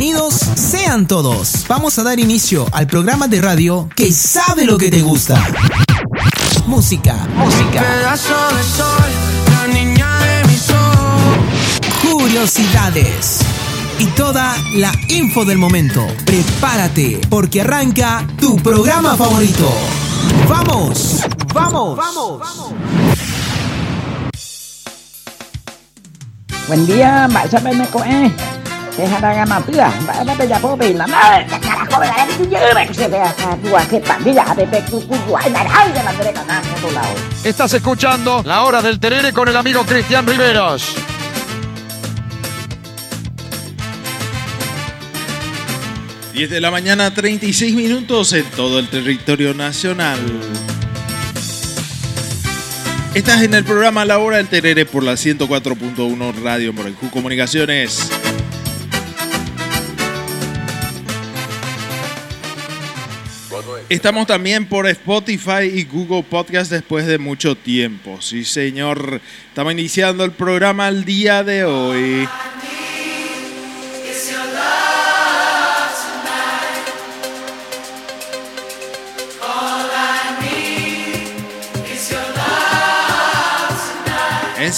Bienvenidos sean todos. Vamos a dar inicio al programa de radio que sabe lo que te gusta. Música, música. Curiosidades. Y toda la info del momento. Prepárate, porque arranca tu programa favorito. ¡Vamos! ¡Vamos! ¡Vamos! Buen día, kok lah, Mbak ada beda apa bila? Nah, caraco la gente tu lleva que se vea tu que pandilla de pecu cu ay la de la derecha lado. Estás escuchando La Hora del Terere con el amigo Cristian Riveros. Diez de la mañana, 36 minutos en todo el territorio nacional. Estás en el programa La Hora del Terere por la 104.1 Radio Morejú Comunicaciones. Estamos también por Spotify y Google Podcast después de mucho tiempo. Sí, señor. Estamos iniciando el programa el día de hoy.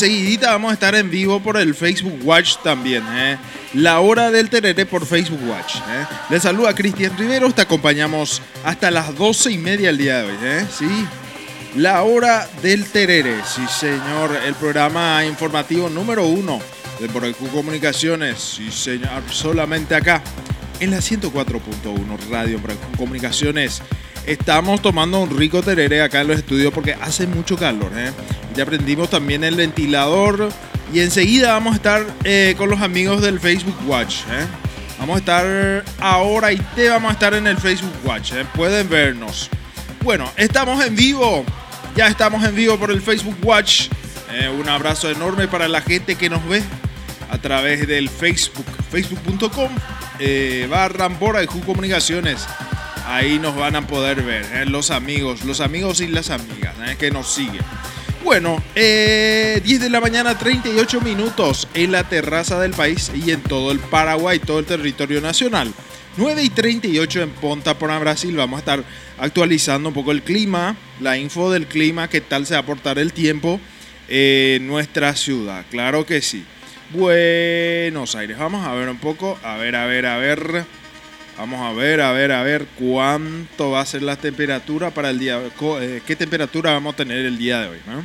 Enseguidita vamos a estar en vivo por el Facebook Watch también. ¿eh? La hora del terere por Facebook Watch. ¿eh? Les saluda Cristian Riveros. Te acompañamos hasta las doce y media el día de hoy. ¿eh? Sí. La hora del terere. Sí, señor. El programa informativo número uno de Boricú Comunicaciones. Sí, señor. Solamente acá. En la 104.1 Radio Boricú Comunicaciones. Estamos tomando un rico terere acá en los estudios porque hace mucho calor. ¿eh? Ya prendimos también el ventilador y enseguida vamos a estar eh, con los amigos del Facebook Watch. ¿eh? Vamos a estar ahora y te vamos a estar en el Facebook Watch. ¿eh? Pueden vernos. Bueno, estamos en vivo. Ya estamos en vivo por el Facebook Watch. Eh, un abrazo enorme para la gente que nos ve a través del Facebook, facebook.com barra Bora y Ju Comunicaciones. Ahí nos van a poder ver ¿eh? los amigos, los amigos y las amigas ¿eh? que nos siguen. Bueno, eh, 10 de la mañana, 38 minutos en la terraza del país y en todo el Paraguay, todo el territorio nacional. 9 y 38 en Ponta Porá, Brasil. Vamos a estar actualizando un poco el clima, la info del clima, qué tal se va a portar el tiempo en nuestra ciudad. Claro que sí. Buenos Aires, vamos a ver un poco. A ver, a ver, a ver. Vamos a ver, a ver, a ver cuánto va a ser la temperatura para el día. eh, ¿Qué temperatura vamos a tener el día de hoy? ¿no?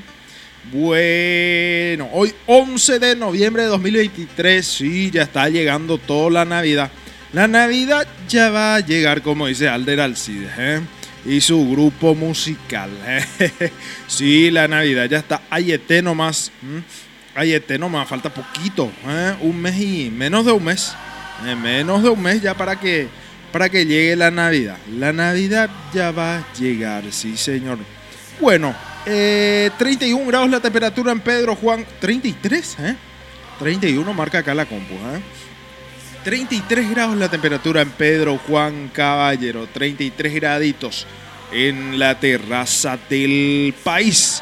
Bueno, hoy 11 de noviembre de 2023, sí, ya está llegando toda la Navidad. La Navidad ya va a llegar, como dice Alder Alcides, ¿eh? y su grupo musical. ¿eh? Sí, la Navidad ya está. Ayete nomás. ¿m? Ayete nomás, falta poquito. ¿eh? Un mes y menos de un mes. Eh, menos de un mes ya para que, para que llegue la Navidad. La Navidad ya va a llegar, sí, señor. Bueno, eh, 31 grados la temperatura en Pedro Juan. 33, ¿eh? 31 marca acá la compu, ¿eh? 33 grados la temperatura en Pedro Juan Caballero. 33 graditos en la terraza del país.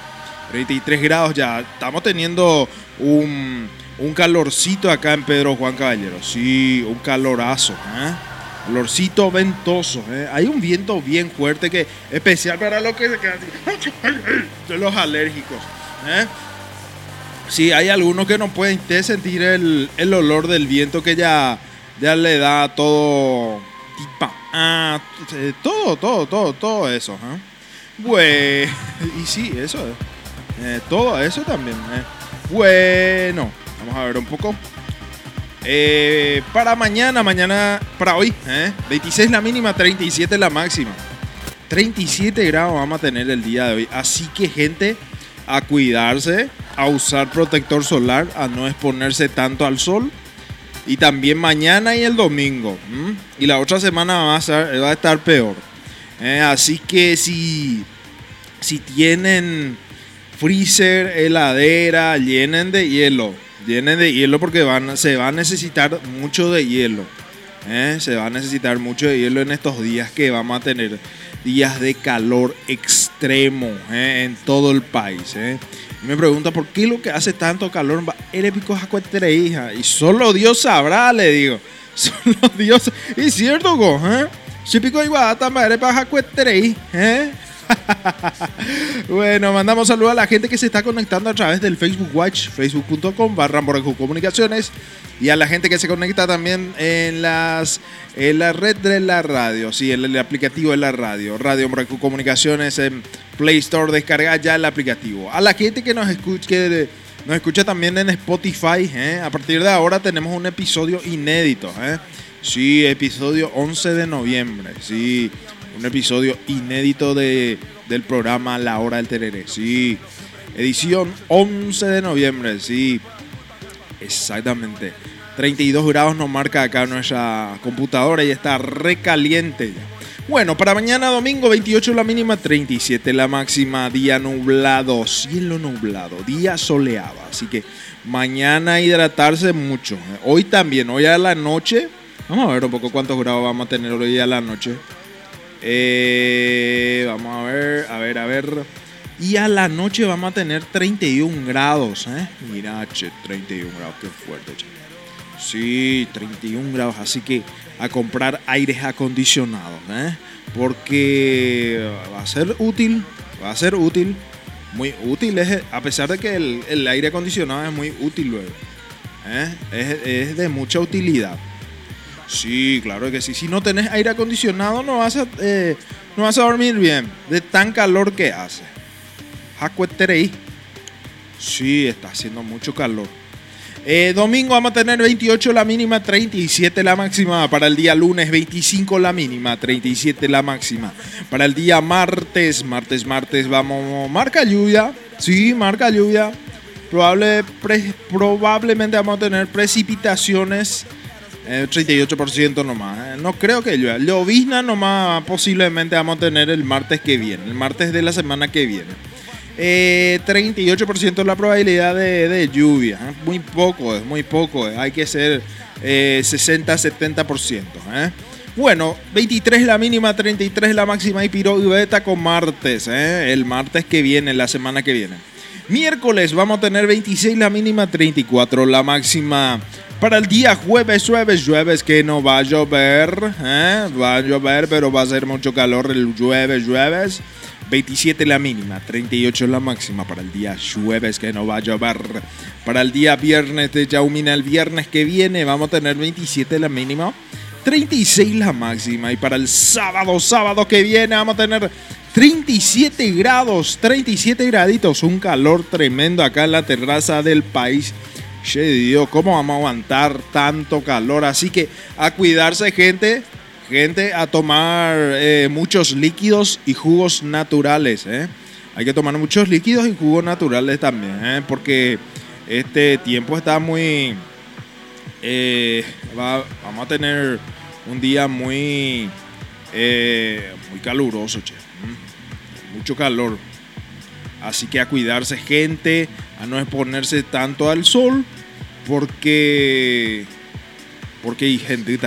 33 grados ya. Estamos teniendo un, un calorcito acá en Pedro Juan Caballero. Sí, un calorazo. ¿eh? Calorcito ventoso. ¿eh? Hay un viento bien fuerte que especial para los que se quedan así, los alérgicos. ¿eh? Sí, hay algunos que no pueden sentir el, el olor del viento que ya, ya le da todo. Ah, todo, todo, todo, todo eso. Bueno, y sí, eso es. Eh, todo eso también. Bueno, vamos a ver un poco. Eh, para mañana, mañana, para hoy, eh, 26 la mínima, 37 la máxima. 37 grados vamos a tener el día de hoy. Así que, gente, a cuidarse, a usar protector solar, a no exponerse tanto al sol. Y también mañana y el domingo. Y la otra semana va a estar, va a estar peor. Eh, así que si, si tienen freezer, heladera, llenen de hielo. Llenen de hielo porque se va a necesitar mucho de hielo. ¿eh? Se va a necesitar mucho de hielo en estos días que vamos a tener días de calor extremo ¿eh? en todo el país. ¿eh? Y me pregunta por qué lo que hace tanto calor en épico hija y solo Dios sabrá, le digo. Son los dioses. Y cierto, go, ¿eh? Si pico igual, también para ¿eh? bueno, mandamos saludos a la gente que se está conectando a través del Facebook Watch, facebook.com barra Comunicaciones y a la gente que se conecta también en las en la red de la radio, sí, en el, aplicativo de la radio, Radio Moracu Comunicaciones en Play Store, descarga ya el aplicativo. A la gente que nos escucha, que nos escucha también en Spotify, ¿eh? a partir de ahora tenemos un episodio inédito, ¿eh? sí, episodio 11 de noviembre, sí, un episodio inédito de, del programa La Hora del Tereré, sí, edición 11 de noviembre, sí, exactamente. 32 grados nos marca acá nuestra computadora y está recaliente Bueno, para mañana domingo 28 la mínima, 37 la máxima, día nublado, cielo nublado, día soleado. Así que mañana hidratarse mucho. Hoy también, hoy a la noche, vamos a ver un poco cuántos grados vamos a tener hoy a la noche. Eh, vamos a ver, a ver, a ver. Y a la noche vamos a tener 31 grados. ¿eh? Mira, 31 grados, qué fuerte, che. Sí, 31 grados, así que a comprar aires acondicionados, ¿eh? porque va a ser útil, va a ser útil, muy útil, a pesar de que el, aire acondicionado es muy útil luego, ¿eh? es, de mucha utilidad. Sí, claro que sí. Si no tenés aire acondicionado no vas a, eh, no vas a dormir bien de tan calor que hace. Sí, está haciendo mucho calor. Eh, domingo vamos a tener 28 la mínima, 37 la máxima. Para el día lunes 25 la mínima, 37 la máxima. Para el día martes, martes, martes vamos, marca lluvia. Sí, marca lluvia. Probable, probablemente vamos a tener precipitaciones. 38% eh, nomás. Eh. No creo que llueva. Llovizna nomás posiblemente vamos a tener el martes que viene. El martes de la semana que viene. 38% eh, la probabilidad de, lluvia. ¿eh? Muy poco, es muy poco. Hay que ser 60-70%. Bueno, 23 la mínima, 33 la máxima y piro y beta con martes. El martes que viene, la semana que viene. Miércoles vamos a tener 26 la mínima, 34 la máxima. Para el día jueves, jueves, jueves que no va a llover. Va a llover, pero va a ser mucho calor el jueves, jueves. 27 la mínima, 38 la máxima para el día jueves que no va a llover. Para el día viernes de Yaumina, el viernes que viene vamos a tener 27 la mínima, 36 la máxima. Y para el sábado, sábado que viene vamos a tener 37 grados, 37 graditos, un calor tremendo acá en la terraza del país. Che Dios, ¿cómo vamos a aguantar tanto calor? Así que a cuidarse gente, gente a tomar eh, muchos líquidos y jugos naturales. ¿eh? Hay que tomar muchos líquidos y jugos naturales también, ¿eh? porque este tiempo está muy... vamos a tener un día muy, muy caluroso, che. mucho calor. Así que a cuidarse gente, a no exponerse tanto al sol, porque porque hay gente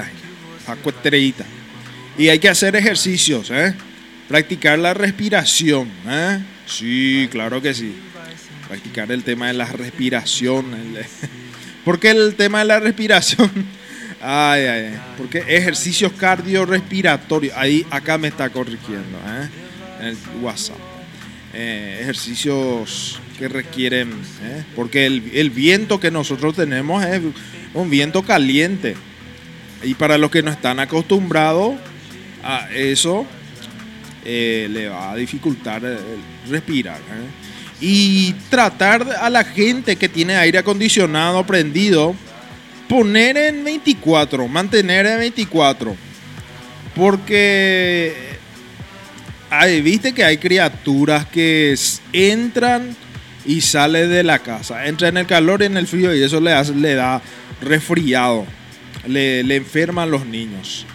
y hay que hacer ejercicios, ¿eh? Practicar la respiración, ¿eh? Sí, claro que sí. Practicar el tema de la respiración. ¿Por qué el tema de la respiración? Ay, ay, porque ejercicios cardiorrespiratorios. Ahí, acá me está corrigiendo, ¿eh? En el WhatsApp. Eh, ejercicios que requieren, ¿eh? porque el, el, viento que nosotros tenemos es un viento caliente. Y para los que no están acostumbrados a eso, eh, le va a dificultar respirar. ¿eh? Y tratar a la gente que tiene aire acondicionado prendido, poner en 24, mantener en 24. Porque hay, viste que hay criaturas que entran y salen de la casa. Entra en el calor y en el frío y eso le, le da resfriado le, le enferman los niños.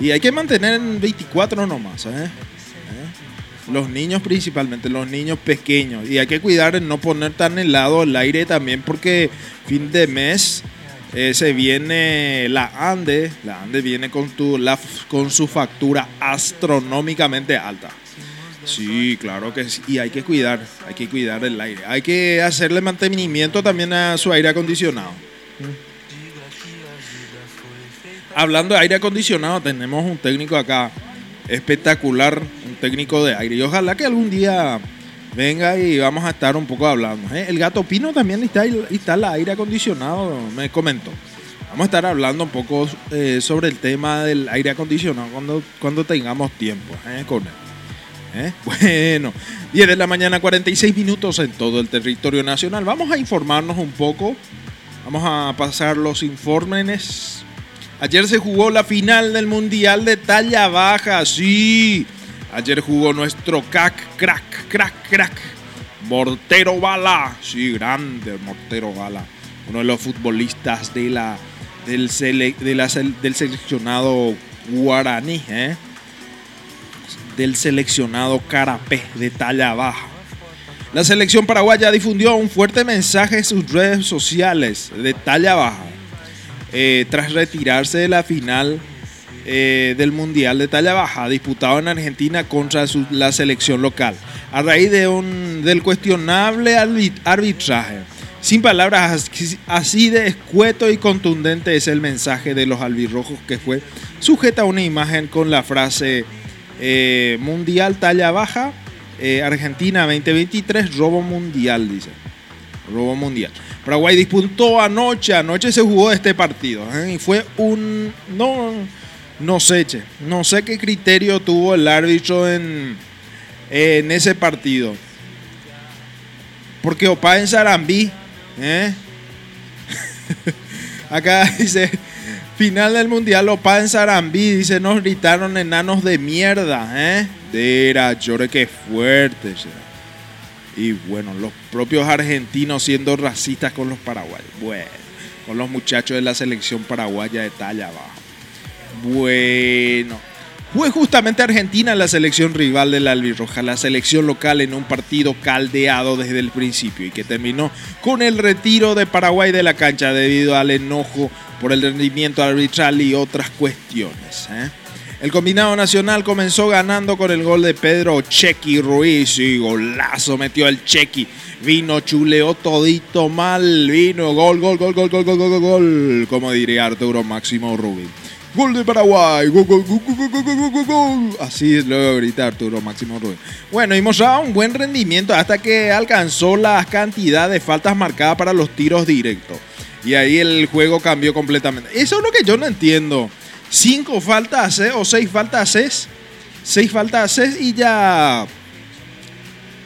Y hay que mantener en 24 nomás, ¿eh? ¿eh? Los niños principalmente, los niños pequeños. Y hay que cuidar de no poner tan helado el aire también porque fin de mes eh, se viene la ANDE. La ANDE viene con, tu, la, con su factura astronómicamente alta. Sí, claro que sí. Y hay que cuidar, hay que cuidar el aire. Hay que hacerle mantenimiento también a su aire acondicionado. hablando de aire acondicionado, tenemos un técnico acá espectacular, un técnico de aire. Y ojalá que algún día venga y vamos a estar un poco hablando. ¿eh? El gato Pino también está, instala aire acondicionado, me comentó. Vamos a estar hablando un poco eh, sobre el tema del aire acondicionado cuando, cuando tengamos tiempo ¿eh? con él. ¿Eh? Bueno, 10 de la mañana, 46 minutos en todo el territorio nacional. Vamos a informarnos un poco. Vamos a pasar los informes. Ayer se jugó la final del Mundial de talla baja. Sí, ayer jugó nuestro crack, crack, crack, crack. Mortero Bala. Sí, grande Mortero Bala. Uno de los futbolistas de la, del, del seleccionado guaraní. ¿eh? Del seleccionado Carapé de talla baja. La selección paraguaya difundió un fuerte mensaje en sus redes sociales de talla baja eh, tras retirarse de la final eh, del Mundial de talla baja disputado en Argentina contra la selección local a raíz de un, del cuestionable arbitraje. Sin palabras así de escueto y contundente es el mensaje de los albirrojos que fue sujeta a una imagen con la frase eh, mundial talla baja, eh, Argentina 2023, robo mundial, dice. Robo mundial. Paraguay disputó anoche, anoche se jugó este partido. ¿eh? Y fue un... No, no sé, che, no sé qué criterio tuvo el árbitro en, en ese partido. Porque Opa en Sarambí, acá dice, Final del Mundial, Opa en Sarambí, dice, nos gritaron enanos de mierda, ¿eh? Era, llore que fuerte. Y bueno, los propios argentinos siendo racistas con los paraguayos. Bueno, con los muchachos de la selección paraguaya de talla baja. Bueno, fue justamente Argentina la selección rival de la albirroja, la selección local en un partido caldeado desde el principio y que terminó con el retiro de Paraguay de la cancha debido al enojo por el rendimiento arbitral y otras cuestiones. ¿eh? El combinado nacional comenzó ganando con el gol de Pedro Chequi Ruiz y golazo metió el Chequi. Vino, chuleó todito mal, vino, gol, gol, gol, gol, gol, gol, gol, gol, como diría Arturo Máximo Rubin. Gol de Paraguay. Gol, gol, Así lo voy a gritar Arturo Máximo Rubén. Bueno, hemos a un buen rendimiento hasta que alcanzó la cantidad de faltas marcadas para los tiros directos. Y ahí el juego cambió completamente. Eso es lo que yo no entiendo. Cinco faltas o seis faltas es. Seis faltas es y ya,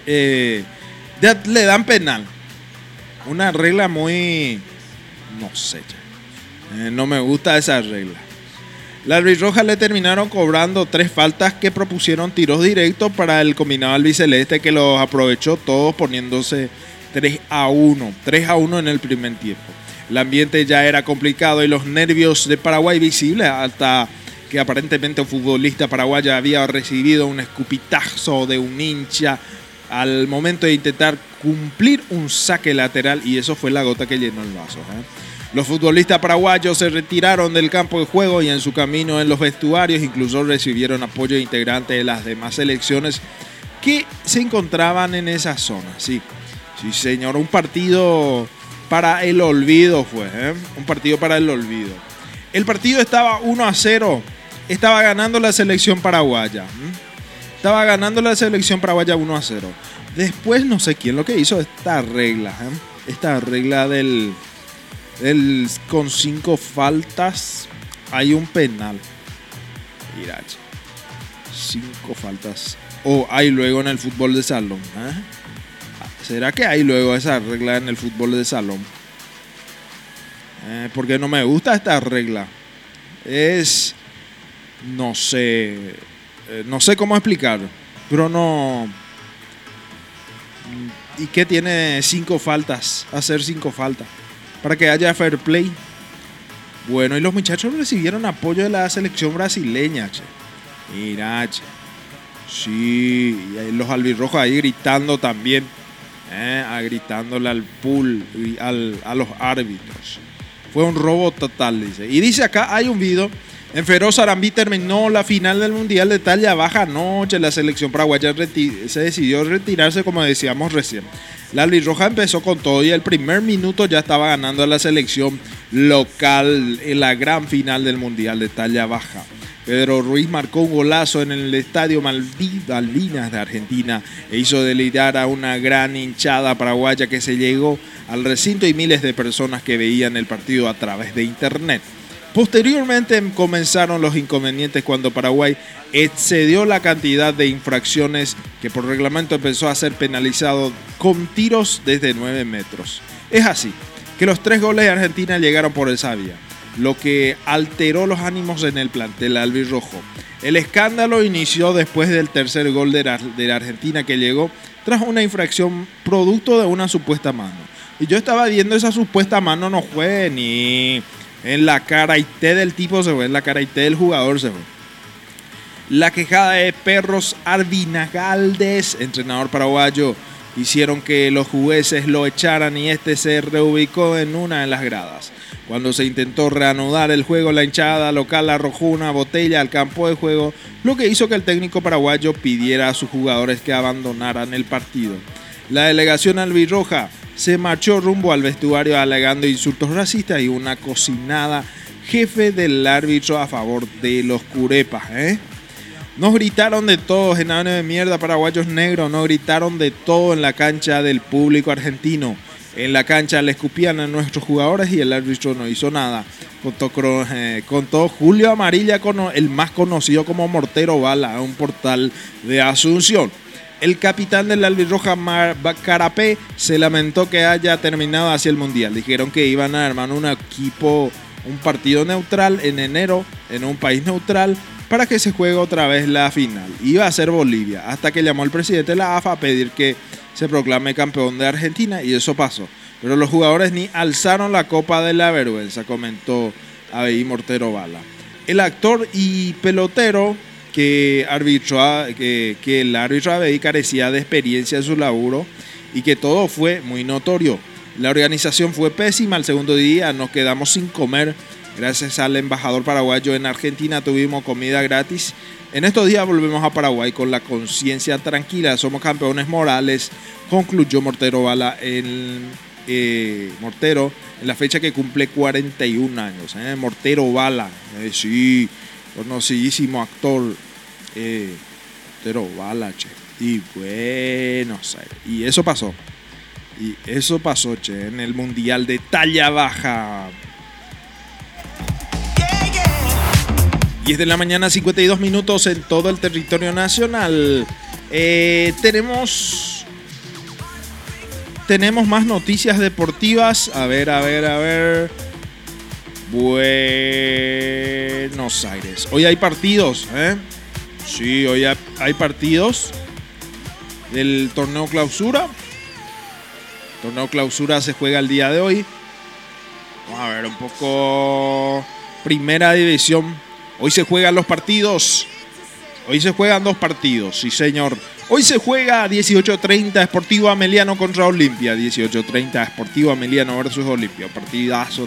eh, ya le dan penal. Una regla muy. No sé. Eh, no me gusta esa regla. La Roja le terminaron cobrando tres faltas que propusieron tiros directos para el combinado albiceleste que los aprovechó todos poniéndose 3 a 1. 3 a 1 en el primer tiempo. El ambiente ya era complicado y los nervios de Paraguay visibles hasta que aparentemente un futbolista paraguayo había recibido un escupitazo de un hincha al momento de intentar cumplir un saque lateral y eso fue la gota que llenó el vaso. ¿eh? Los futbolistas paraguayos se retiraron del campo de juego y en su camino en los vestuarios incluso recibieron apoyo de integrantes de las demás selecciones que se encontraban en esa zona. Sí, sí señor, un partido para el olvido fue, ¿eh? un partido para el olvido. El partido estaba 1 a 0, estaba ganando la selección paraguaya. Estaba ganando la selección paraguaya 1 a 0. Después no sé quién lo que hizo esta regla, ¿eh? esta regla del, del con cinco faltas hay un penal. Mira, cinco faltas. O hay luego en el fútbol de salón. ¿eh? ¿Será que hay luego esa regla en el fútbol de salón? Eh, porque no me gusta esta regla. Es. No sé. Eh, no sé cómo explicar. Pero no. ¿Y qué tiene cinco faltas? Hacer cinco faltas. Para que haya fair play. Bueno, y los muchachos recibieron apoyo de la selección brasileña, che. Mira, che. Sí, y los albirrojos ahí gritando también eh, a gritándole al pool y al, a los árbitros. Fue un robo total, dice. Y dice acá, hay un video. En Feroz Arambí terminó la final del Mundial de talla baja anoche. La selección paraguaya se decidió retirarse, como decíamos recién. La albirroja empezó con todo y el primer minuto ya estaba ganando a la selección local en la gran final del Mundial de talla baja. Pedro Ruiz marcó un golazo en el estadio Malvinas de Argentina e hizo delirar a una gran hinchada paraguaya que se llegó al recinto y miles de personas que veían el partido a través de internet. Posteriormente comenzaron los inconvenientes cuando Paraguay excedió la cantidad de infracciones que por reglamento empezó a ser penalizado con tiros desde 9 metros. Es así que los tres goles de Argentina llegaron por el Sabia, lo que alteró los ánimos en el plantel albirrojo. El escándalo inició después del tercer gol de la, Argentina que llegó tras una infracción producto de una supuesta mano. Y yo estaba viendo esa supuesta mano, no fue ni en la cara y té del tipo se fue, en la cara y té del jugador se fue. La quejada de Perros Arbinagaldes, entrenador paraguayo, hicieron que los jueces lo echaran y este se reubicó en una de las gradas. Cuando se intentó reanudar el juego, la hinchada local arrojó una botella al campo de juego, lo que hizo que el técnico paraguayo pidiera a sus jugadores que abandonaran el partido. La delegación albirroja se marchó rumbo al vestuario alegando insultos racistas y una cocinada jefe del árbitro a favor de los curepas. ¿eh? Nos gritaron de todo, de mierda, paraguayos negros, nos gritaron de todo en la cancha del público argentino. En la cancha le escupían a nuestros jugadores y el árbitro no hizo nada. Contó, eh, contó Julio Amarilla, el más conocido como Mortero Bala, un portal de Asunción. El capitán del albirroja Carapé se lamentó que haya terminado hacia el Mundial. Dijeron que iban a armar un equipo, un partido neutral en enero en un país neutral para que se juegue otra vez la final. Iba a ser Bolivia, hasta que llamó el presidente de la AFA a pedir que se proclame campeón de Argentina y eso pasó. Pero los jugadores ni alzaron la copa de la vergüenza, comentó Abey Mortero Bala. El actor y pelotero que, que, que el árbitro carecía de experiencia en su laburo y que todo fue muy notorio. La organización fue pésima, el segundo día nos quedamos sin comer. Gracias al embajador paraguayo en Argentina tuvimos comida gratis. En estos días volvemos a Paraguay con la conciencia tranquila, somos campeones morales, concluyó Mortero Bala en eh, Mortero en la fecha que cumple 41 años. ¿eh? Mortero Bala, eh, sí, conocidísimo actor eh, pero Balache y Aires. Y eso pasó. Y eso pasó, che, en el Mundial de talla baja. Y es de la mañana 52 minutos en todo el territorio nacional. Eh, tenemos. Tenemos más noticias deportivas. A ver, a ver, a ver. Buenos Aires. Hoy hay partidos, ¿eh? Sí, hoy hay partidos del torneo clausura. torneo clausura se juega el día de hoy. Vamos a ver un poco. Primera división. Hoy se juegan los partidos. Hoy se juegan dos partidos, sí señor. Hoy se juega 18.30 Sportivo Ameliano contra Olimpia. 18.30 Sportivo Ameliano versus Olimpia. Partidazo.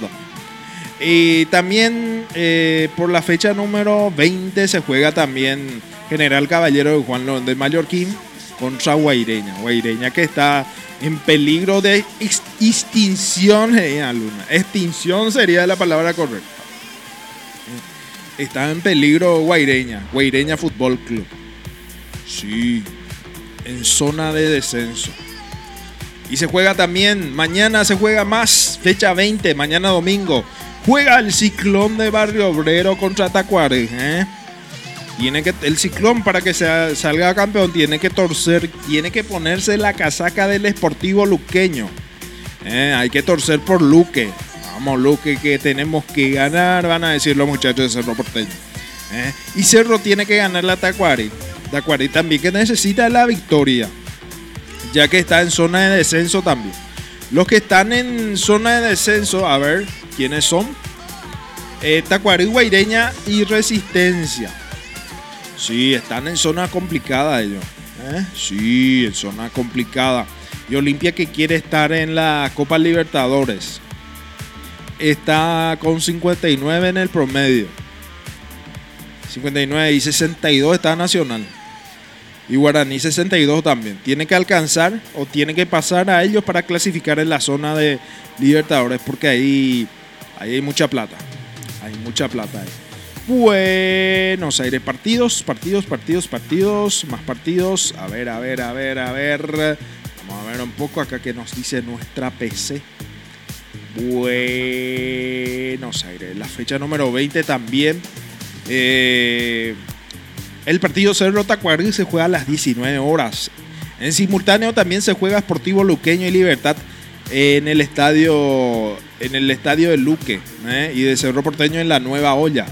Y también eh, por la fecha número 20 se juega también General Caballero de Juan de Mallorquín contra Guaireña. Guaireña que está en peligro de extinción. Eh, extinción sería la palabra correcta. Está en peligro Guaireña. Guaireña Fútbol Club. Sí, en zona de descenso. Y se juega también, mañana se juega más, fecha 20, mañana domingo, Juega el ciclón de Barrio Obrero contra Tacuare. ¿eh? Tiene que, el ciclón para que salga campeón tiene que torcer, tiene que ponerse la casaca del esportivo luqueño. ¿eh? Hay que torcer por Luque. Vamos, Luque, que tenemos que ganar, van a decir los muchachos de Cerro Porteño. ¿eh? Y Cerro tiene que ganar la Tacuari. Tacuari también que necesita la victoria, ya que está en zona de descenso también. Los que están en zona de descenso, a ver, ¿quiénes son? Eh, Tacuarí, Guaireña y Resistencia. Sí, están en zona complicada ellos. ¿eh? Sí, en zona complicada. Y Olimpia que quiere estar en la Copa Libertadores. Está con 59 en el promedio. 59 y 62 está Nacional. Y Guaraní 62 también. Tiene que alcanzar o tiene que pasar a ellos para clasificar en la zona de Libertadores porque ahí Ahí hay mucha plata. Hay mucha plata ahí. Buenos Aires, partidos, partidos, partidos, partidos, más partidos. A ver, a ver, a ver, a ver. Vamos a ver un poco acá que nos dice nuestra PC. Buenos Aires, la fecha número 20 también. Eh, el partido Cerro Tacuarri se juega a las 19 horas. En simultáneo también se juega Sportivo Luqueño y Libertad en el estadio en el estadio de Luque ¿eh? y de Cerro Porteño en la Nueva Olla.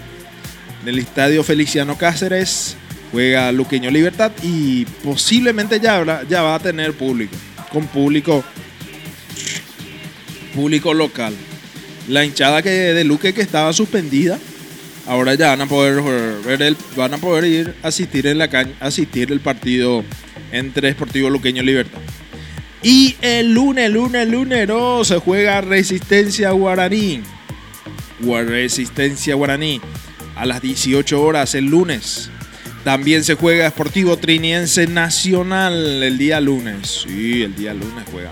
En el estadio Feliciano Cáceres juega Luqueño Libertad y posiblemente ya, va a tener público, con público público local. La hinchada que de Luque que estaba suspendida, ahora ya van a poder ver el, van a poder ir a asistir en la asistir el partido entre Sportivo Luqueño Libertad. Y el lunes, lunes, lunes, no, se juega Resistencia Guaraní. Resistencia Guaraní a las 18 horas el lunes. También se juega Sportivo Triniense Nacional el día lunes. Sí, el día lunes juega.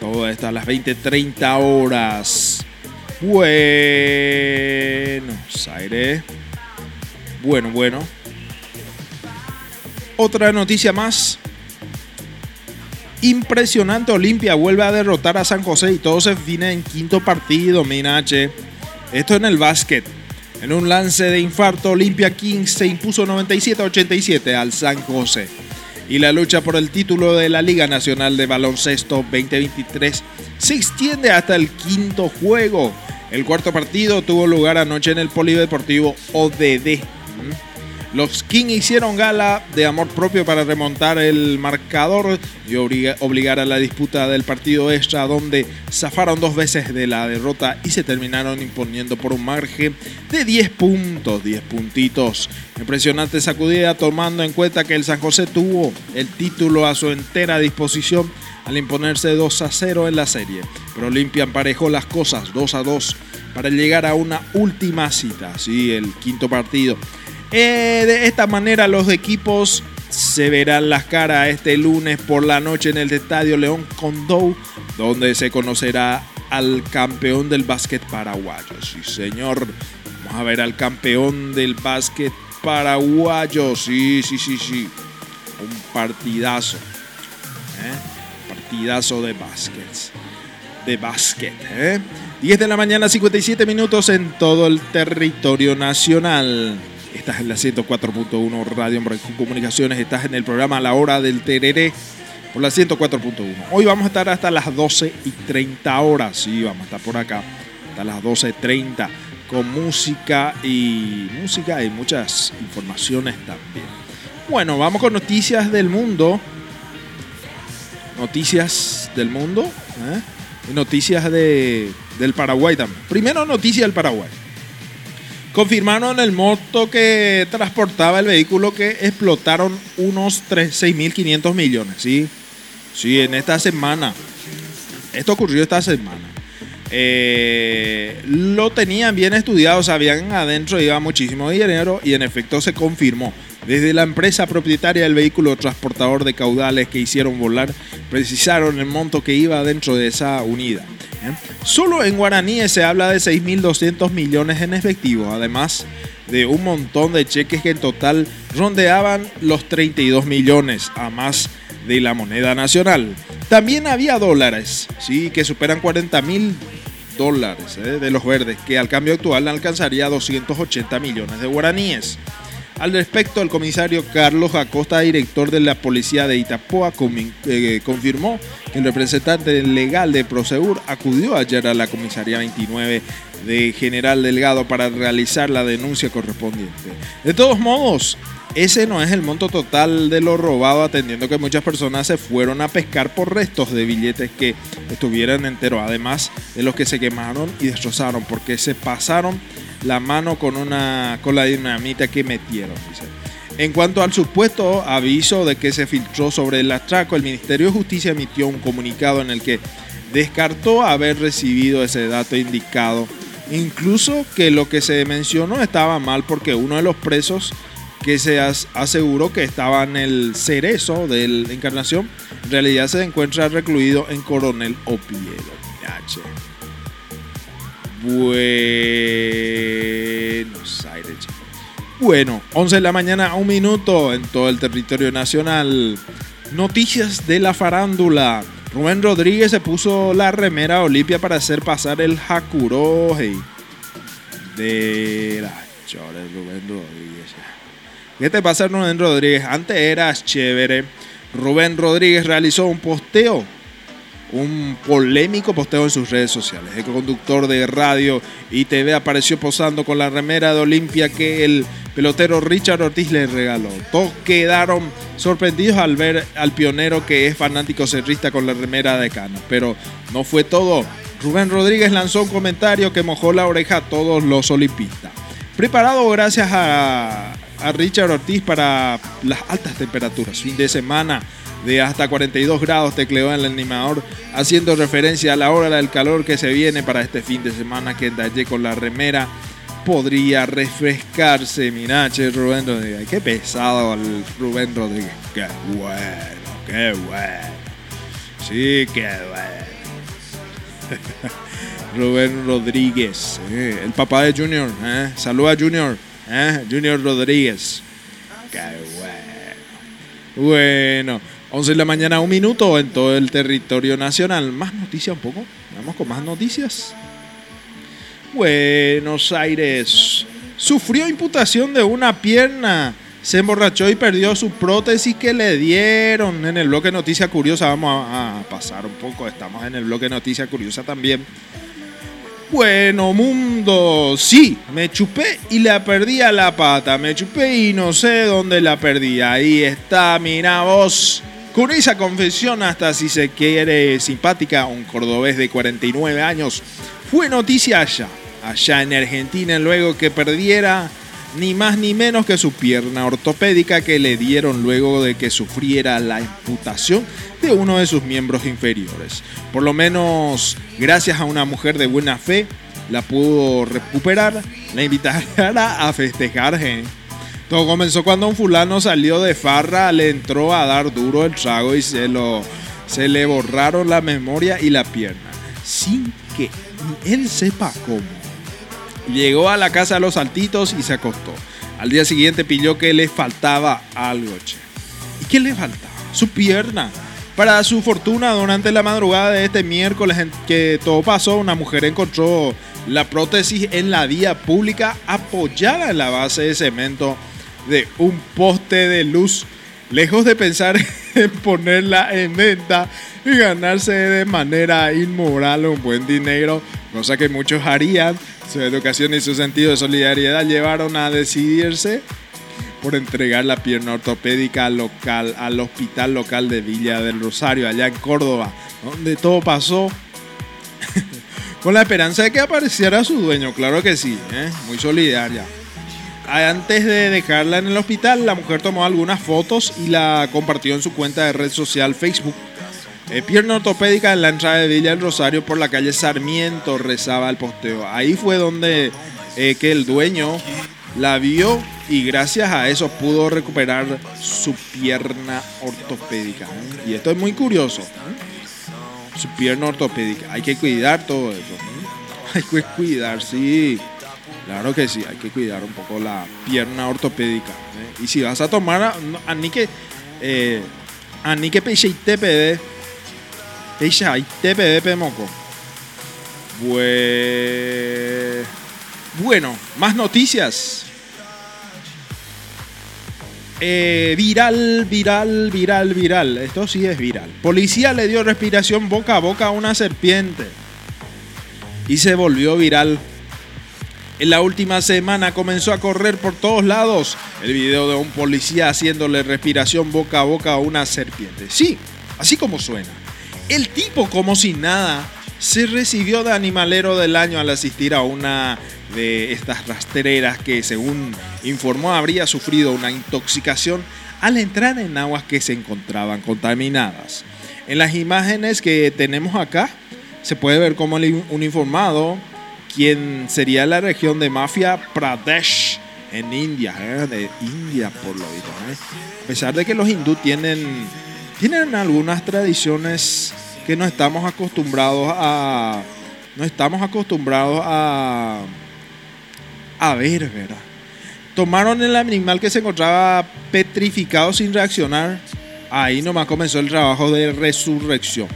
Todo esto a las 20.30 horas. Buenos Aires. Bueno, bueno. Otra noticia más. Impresionante, Olimpia vuelve a derrotar a San José y todo se define en quinto partido, Minache. Esto en el básquet. En un lance de infarto, Olimpia Kings se impuso 97-87 al San José. Y la lucha por el título de la Liga Nacional de Baloncesto 2023 se extiende hasta el quinto juego. El cuarto partido tuvo lugar anoche en el Polideportivo ODD. Los Kings hicieron gala de amor propio para remontar el marcador y obligar a la disputa del partido extra donde zafaron dos veces de la derrota y se terminaron imponiendo por un margen de 10 puntos, 10 puntitos. Impresionante sacudida tomando en cuenta que el San José tuvo el título a su entera disposición al imponerse 2 a 0 en la serie. Pero Olimpia emparejó las cosas 2 a 2 para llegar a una última cita, sí, el quinto partido. Eh, de esta manera los equipos se verán las caras este lunes por la noche en el Estadio León Condou, donde se conocerá al campeón del básquet paraguayo. Sí, señor. Vamos a ver al campeón del básquet paraguayo. Sí, sí, sí, sí. Un partidazo. ¿eh? Partidazo de básquet. De básquet. ¿eh? 10 de la mañana, 57 minutos en todo el territorio nacional. Estás en la 104.1 Radio Comunicaciones. Estás en el programa La Hora del Tereré por la 104.1. Hoy vamos a estar hasta las 12 y 30 horas. Sí, vamos a estar por acá hasta las 12.30 con música y música y muchas informaciones también. Bueno, vamos con noticias del mundo. Noticias del mundo. ¿eh? Y noticias de, del Paraguay también. Primero noticia del Paraguay. Confirmaron el monto que transportaba el vehículo que explotaron unos 6.500 millones. ¿sí? sí, en esta semana. Esto ocurrió esta semana. Eh, lo tenían bien estudiado, sabían adentro iba muchísimo dinero y en efecto se confirmó. Desde la empresa propietaria del vehículo transportador de caudales que hicieron volar, precisaron el monto que iba dentro de esa unidad. ¿eh? Solo en guaraníes se habla de 6.200 millones en efectivo, además de un montón de cheques que en total rondeaban los 32 millones, a más de la moneda nacional. También había dólares, sí, que superan 40 mil dólares ¿eh? de los verdes, que al cambio actual alcanzaría 280 millones de guaraníes. Al respecto, el comisario Carlos Acosta, director de la policía de Itapoa, eh, confirmó que el representante legal de Prosegur acudió ayer a la comisaría 29 de General Delgado para realizar la denuncia correspondiente. De todos modos, ese no es el monto total de lo robado, atendiendo que muchas personas se fueron a pescar por restos de billetes que estuvieran enteros, además de los que se quemaron y destrozaron, porque se pasaron la mano con, una, con la dinamita que metieron. En cuanto al supuesto aviso de que se filtró sobre el atraco, el Ministerio de Justicia emitió un comunicado en el que descartó haber recibido ese dato indicado. Incluso que lo que se mencionó estaba mal porque uno de los presos que se aseguró que estaba en el cerezo de la encarnación, en realidad se encuentra recluido en Coronel Opielo. Buenos Aires. Bueno, 11 de la mañana, un minuto en todo el territorio nacional. Noticias de la farándula. Rubén Rodríguez se puso la remera Olimpia para hacer pasar el Hakurohei de la chora Rubén Rodríguez. ¿Qué te pasa, Rubén Rodríguez? Antes eras chévere. Rubén Rodríguez realizó un posteo un polémico posteo en sus redes sociales. El conductor de radio y TV apareció posando con la remera de Olimpia que el pelotero Richard Ortiz le regaló. Todos quedaron sorprendidos al ver al pionero que es fanático cerrista con la remera de Cana. Pero no fue todo. Rubén Rodríguez lanzó un comentario que mojó la oreja a todos los olimpistas. Preparado gracias a, a Richard Ortiz para las altas temperaturas. Fin de semana de hasta 42 grados tecleó en el animador, haciendo referencia a la hora del calor que se viene para este fin de semana que Dalle con la remera podría refrescarse. Minache Rubén Rodríguez. Qué pesado Rubén Rodríguez. Qué bueno, qué bueno. Sí, qué bueno. Rubén Rodríguez, eh, el papá de Junior. Eh. Saluda Junior. Eh, Junior Rodríguez. Qué bueno. Bueno, 11 de la mañana, un minuto en todo el territorio nacional. Más noticias un poco. Vamos con más noticias. Buenos Aires. Sufrió imputación de una pierna. Se emborrachó y perdió su prótesis que le dieron. En el bloque Noticia Curiosa vamos a, pasar un poco. Estamos en el bloque Noticia Curiosa también. Bueno, mundo. Sí, me chupé y la perdí a la pata. Me chupé y no sé dónde la perdí. Ahí está, mira vos. Con esa confesión, hasta si se quiere simpática, un cordobés de 49 años fue noticia allá, allá en Argentina, luego que perdiera ni más ni menos que su pierna ortopédica que le dieron luego de que sufriera la amputación de uno de sus miembros inferiores. Por lo menos, gracias a una mujer de buena fe, la pudo recuperar, la invitará a festejar. Todo comenzó cuando un fulano salió de farra, le entró a dar duro el trago y se, lo, se le borraron la memoria y la pierna, sin que él sepa cómo. Llegó a la casa de los saltitos y se acostó. Al día siguiente pilló que le faltaba algo, che. ¿Y qué le faltaba? Su pierna. Para su fortuna, durante la madrugada de este miércoles que todo pasó, una mujer encontró la prótesis en la vía pública apoyada en la base de cemento de un poste de luz. Lejos de pensar en ponerla en venta y ganarse de manera inmoral un buen dinero, cosa que muchos harían, su educación y su sentido de solidaridad llevaron a decidirse por entregar la pierna ortopédica local al hospital local de Villa del Rosario, allá en Córdoba, donde todo pasó con la esperanza de que apareciera su dueño, claro que sí, ¿eh? muy solidaria. Antes de dejarla en el hospital, la mujer tomó algunas fotos y la compartió en su cuenta de red social Facebook. Eh, pierna ortopédica en la entrada de Villa del Rosario por la calle Sarmiento, rezaba el posteo. Ahí fue donde eh, que el dueño la vio y gracias a eso pudo recuperar su pierna ortopédica. Y esto es muy curioso. Su pierna ortopédica. Hay que cuidar todo eso. Hay que cuidar, sí. Claro que sí, hay que cuidar un poco la pierna ortopédica. Y si vas a tomar, a, ni que, eh, a ni que TPD, TPD moco. Pues, bueno, más noticias. Eh, viral, viral, viral, viral. Esto sí es viral. Policía le dio respiración boca a boca a una serpiente. Y se volvió viral en la última semana comenzó a correr por todos lados el video de un policía haciéndole respiración boca a boca a una serpiente. Sí, así como suena. El tipo, como si nada, se recibió de animalero del año al asistir a una de estas rastreras que, según informó, habría sufrido una intoxicación al entrar en aguas que se encontraban contaminadas. En las imágenes que tenemos acá, se puede ver cómo el uniformado quien sería la región de Mafia Pradesh en India, ¿eh? de India por lo visto. ¿eh? A pesar de que los hindú tienen, tienen algunas tradiciones que no estamos acostumbrados a, no estamos acostumbrados a, a ver, ¿verdad? Tomaron el animal que se encontraba petrificado sin reaccionar. Ahí nomás comenzó el trabajo de resurrección.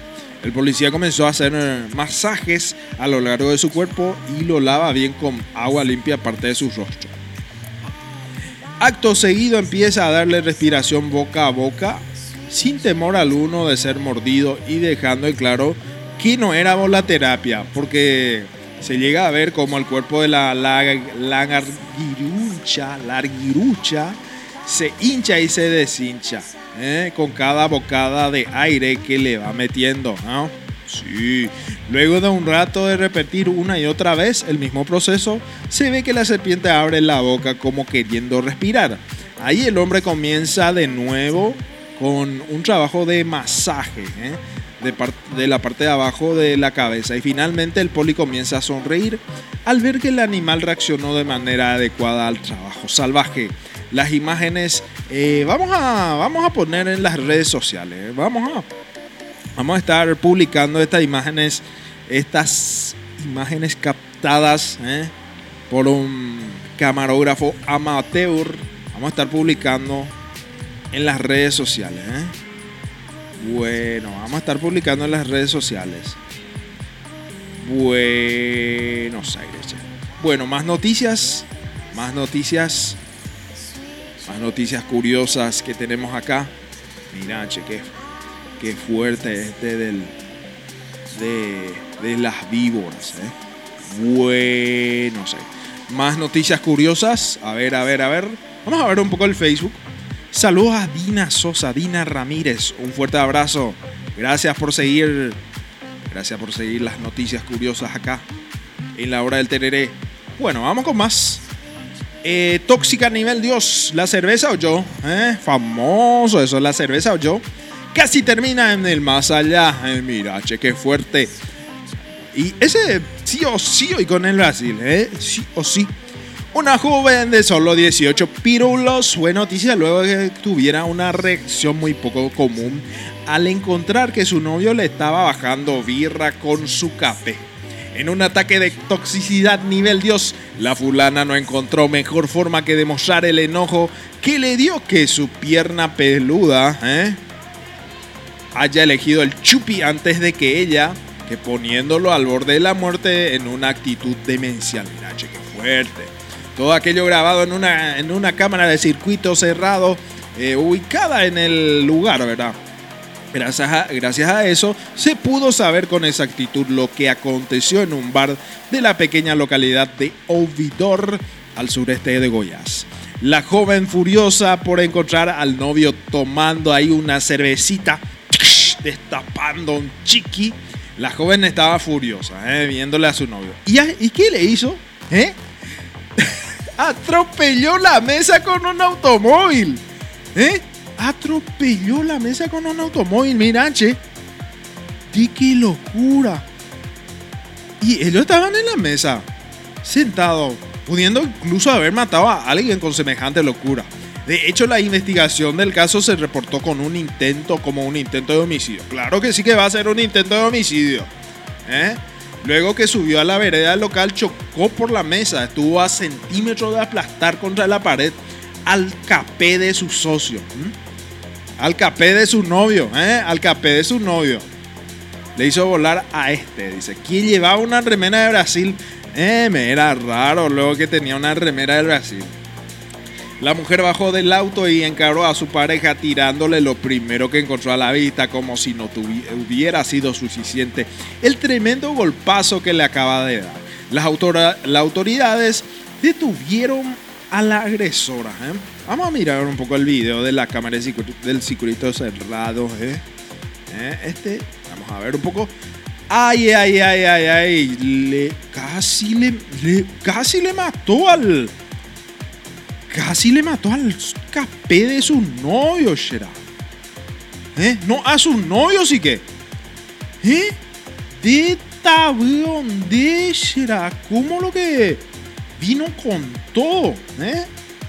El policía comenzó a hacer eh, masajes a lo largo de su cuerpo y lo lava bien con agua limpia aparte de su rostro. Acto seguido empieza a darle respiración boca a boca sin temor alguno de ser mordido y dejando claro que no era volaterapia porque se llega a ver como el cuerpo de la larguirucha, larguirucha se hincha y se deshincha ¿eh? con cada bocada de aire que le va metiendo. Sí. Luego de un rato de repetir una y otra vez el mismo proceso, se ve que la serpiente abre la boca como queriendo respirar. Ahí el hombre comienza de nuevo con un trabajo de masaje ¿eh? de, de, la parte de abajo de la cabeza y finalmente el poli comienza a sonreír al ver que el animal reaccionó de manera adecuada al trabajo salvaje. Las imágenes eh, vamos, a, vamos a poner en las redes sociales, ¿eh? vamos a Vamos a estar publicando estas imágenes, estas imágenes captadas ¿eh? por un camarógrafo amateur. Vamos a estar publicando en las redes sociales. Bueno, vamos a estar publicando en las redes sociales. Buenos Aires. Bueno, más noticias, más noticias, más noticias curiosas que tenemos acá. Mira, cheque Qué fuerte este del, de, las víboras. ¿eh? Bueno, sé. Más noticias curiosas. A ver, a ver, a ver. Vamos a ver un poco el Facebook. Saludos a Dina Sosa, Dina Ramírez. Un fuerte abrazo. Gracias por seguir. Gracias por seguir las noticias curiosas acá en la hora del tereré. Bueno, vamos con más. Eh, tóxica nivel Dios, la cerveza o yo. ¿Eh? Famoso eso, la cerveza o yo casi termina en el más allá. mira, che, qué fuerte. Y ese sí o sí hoy con el Brasil, ¿eh? Sí o sí. Una joven de solo 18 pirulos fue noticia luego de que tuviera una reacción muy poco común al encontrar que su novio le estaba bajando birra con su café. En un ataque de toxicidad nivel Dios, la fulana no encontró mejor forma que demostrar el enojo que le dio que su pierna peluda, ¿eh? haya elegido el chupi antes de que ella, que poniéndolo al borde de la muerte en una actitud demencial. Mira, che, qué fuerte. Todo aquello grabado en una, en una cámara de circuito cerrado, eh, ubicada en el lugar, ¿verdad? Gracias a, gracias a eso se pudo saber con exactitud lo que aconteció en un bar de la pequeña localidad de Ovidor, al sureste de Goiás. La joven furiosa por encontrar al novio tomando ahí una cervecita destapando un chiqui. La joven estaba furiosa, ¿eh? viéndole a su novio. ¿Y, ¿Y qué le hizo? ¿Eh? Atropelló la mesa con un automóvil. ¿Eh? Atropelló la mesa con un automóvil, mira, che. qué locura! Y ellos estaban en la mesa, sentados, pudiendo incluso haber matado a alguien con semejante locura. De hecho, la investigación del caso se reportó con un intento, como un intento de homicidio. Claro que sí que va a ser un intento de homicidio. ¿eh? Luego que subió a la vereda local, chocó por la mesa, estuvo a centímetros de aplastar contra la pared al capé de su socio. Al capé de su novio, ¿eh? al capé de su novio. Le hizo volar a este, dice. ¿Quién llevaba una remera de Brasil? Eh, me era raro luego que tenía una remera de Brasil. La mujer bajó del auto y encaró a su pareja tirándole lo primero que encontró a la vista como si no hubiera sido suficiente el tremendo golpazo que le acaba de dar. Las, autoridades detuvieron a la agresora. ¿eh? Vamos a mirar un poco el video de la cámara del circuito cerrado. ¿eh? ¿Eh? Este, vamos a ver un poco. Ay, ay, ay, ay, ay. Le, casi, le, casi le mató al, casi le mató al capé de su novio, Shera. No, a su novio sí que. ¿Eh? De tablón de Shera. ¿Cómo lo que vino con todo? ¿Eh?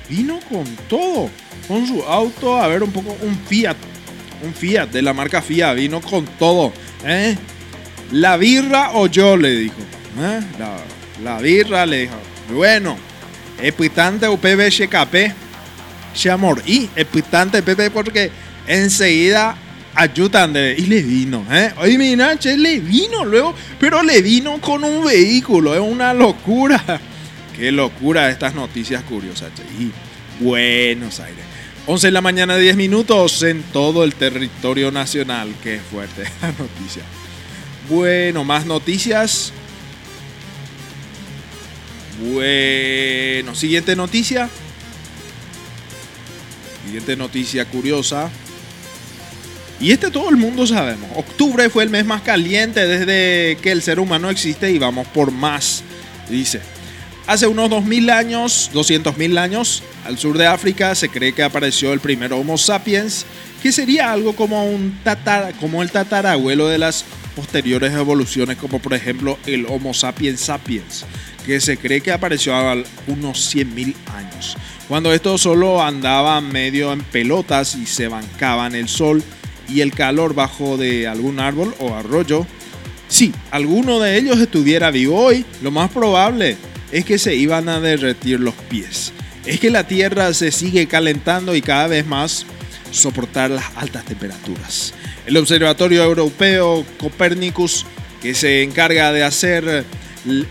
Vino con todo. Con su auto, a ver, un poco, un Fiat. Un Fiat de la marca Fiat. Vino con todo. ¿Eh? La birra o yo, le dijo. ¿eh? La, la birra le dijo, bueno, epitante UPB SKP, amor y epitante PP porque enseguida ayudan de, y le vino, ¿eh? Oye, mira, che, le vino luego, pero le vino con un vehículo, es una locura. Qué locura estas noticias curiosas. Y Buenos Aires. 11 de la mañana, 10 minutos en todo el territorio nacional. Qué fuerte la noticia. Bueno, más noticias. Bueno, siguiente noticia. Siguiente noticia curiosa. Y este todo el mundo sabemos. Octubre fue el mes más caliente desde que el ser humano existe y vamos por más. Dice, hace unos 2000 años, 200.000 años, al sur de África se cree que apareció el primer Homo sapiens, que sería algo como, un como el tatarabuelo de las posteriores evoluciones, como por ejemplo el Homo sapiens sapiens, que se cree que apareció a unos 100.000 años. Cuando esto solo andaba medio en pelotas y se bancaban el sol y el calor bajo de algún árbol o arroyo, si alguno de ellos estuviera vivo hoy, lo más probable es que se iban a derretir los pies. Es que la Tierra se sigue calentando y cada vez más soportar las altas temperaturas. El Observatorio Europeo Copernicus, que se encarga de hacer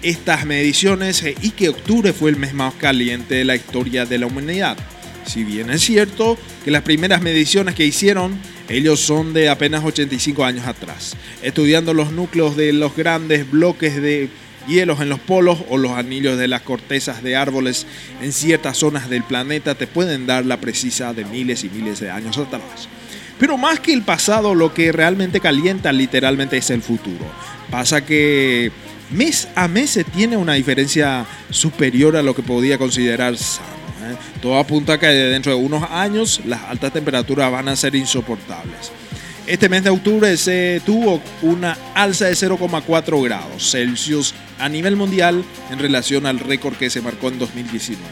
estas mediciones eh, y que octubre fue el mes más caliente de la historia de la humanidad. Si bien es cierto que las primeras mediciones que hicieron ellos son de apenas 85 años atrás, estudiando los núcleos de los grandes bloques de hielos en los polos o los anillos de las cortezas de árboles en ciertas zonas del planeta te pueden dar la precisa de miles y miles de años atrás. Pero más que el pasado, lo que realmente calienta literalmente es el futuro. Pasa que mes a mes se tiene una diferencia superior a lo que podía considerar sano. ¿eh? Todo apunta a que dentro de unos años las altas temperaturas van a ser insoportables. Este mes de octubre se tuvo una alza de 0,4 grados Celsius a nivel mundial en relación al récord que se marcó en 2019.